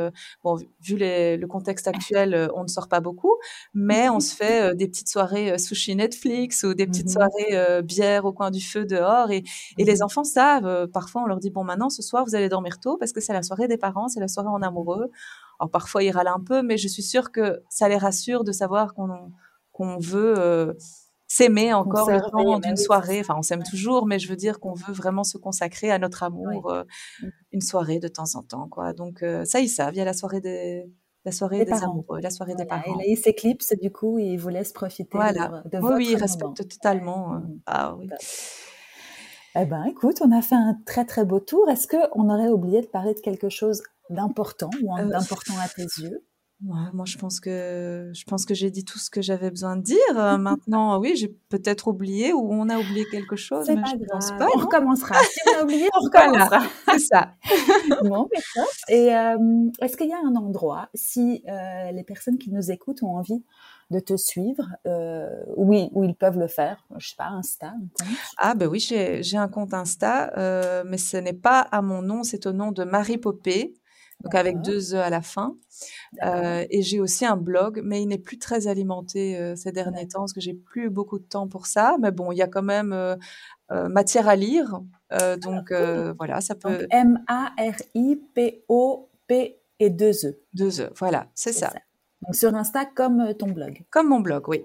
Bon, vu les, le contexte actuel, on ne sort pas beaucoup, mais on se fait des petites soirées sushi Netflix ou des petites mmh soirées bière au coin du feu dehors. Et, et les mmh enfants savent. parfois, on leur dit bon, maintenant ce soir vous allez dormir tôt parce que c'est la soirée des parents, c'est la soirée en amoureux. Alors parfois ils râlent un peu, mais je suis sûre que ça les rassure de savoir qu'on qu'on veut s'aimer encore le temps d'une soirée. Enfin, on s'aime toujours, mais je veux dire qu'on veut vraiment se consacrer à notre amour euh, mmh. une soirée de temps en temps, quoi. Donc euh, ça, ils savent. Il y a la soirée des la soirée des, amoureux, la soirée des parents. Et là, ils s'éclipsent, du coup, ils vous laissent profiter voilà. de, votre Oui, ils respectent totalement. Euh, mmh. Ah oui. Eh ben, écoute, on a fait un très très beau tour. Est-ce que on aurait oublié de parler de quelque chose d'important ou d'important à tes yeux? Moi, je pense que je pense que j'ai dit tout ce que j'avais besoin de dire. Euh, maintenant, oui, j'ai peut-être oublié ou on a oublié quelque chose, mais je pense pas. On recommencera. Si on a oublié, on recommencera. c'est ça. bon, Et euh, est-ce qu'il y a un endroit, si euh, les personnes qui nous écoutent ont envie de te suivre, oui, où ils peuvent le faire? Je sais pas, Insta. Ah ben oui, j'ai un compte Insta, mais ce n'est pas à mon nom, c'est au nom de Marie Popé donc avec deux E à la fin. Euh, et j'ai aussi un blog, mais il n'est plus très alimenté euh, ces derniers temps parce que j'ai plus beaucoup de temps pour ça. Mais bon, il y a quand même euh, matière à lire, donc voilà, ça peut. M A R I P O P et deux E. Deux E, voilà, c'est ça. ça. Donc sur Insta comme ton blog. Comme mon blog, oui.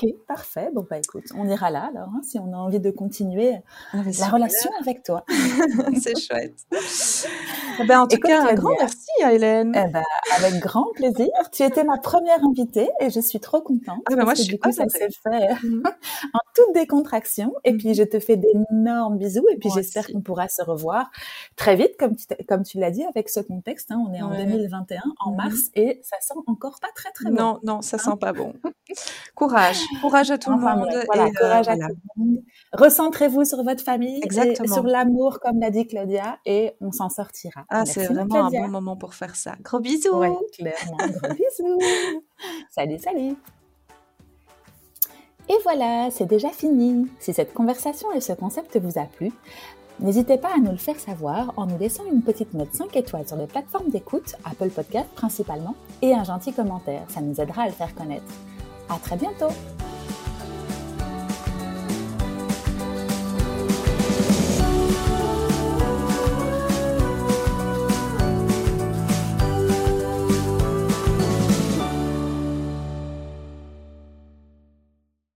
Ok, parfait. Bon, bah écoute, on ira là alors, hein, si on a envie de continuer ah, la relation avec toi. C'est chouette. Eh ben, en tout cas, un grand merci à Hélène. Eh ben, avec grand plaisir. Tu étais ma première invitée et je suis trop contente. Ah ben, moi, je suis du coup, ça s'est fait mm. en toute décontraction. Et puis, je te fais d'énormes bisous et puis j'espère qu'on pourra se revoir très vite, comme tu, comme tu l'as dit, avec ce contexte. Hein. on est en 2021, en mm-hmm. mars, et ça sent encore pas très, très bon. Non, non, ça sent pas bon. Courage. Courage à tout le monde. Voilà, courage à tout le monde. Recentrez-vous sur votre famille, et sur l'amour, comme l'a dit Claudia, et on s'en sortira. Ah, c'est vraiment un bon moment pour faire ça. Gros bisous. Ouais, clairement. Gros bisous. Salut, salut. Et voilà, c'est déjà fini. Si cette conversation et ce concept vous a plu, n'hésitez pas à nous le faire savoir en nous laissant une petite note 5 étoiles sur les plateformes d'écoute, Apple Podcast principalement, et un gentil commentaire. Ça nous aidera à le faire connaître. À très bientôt.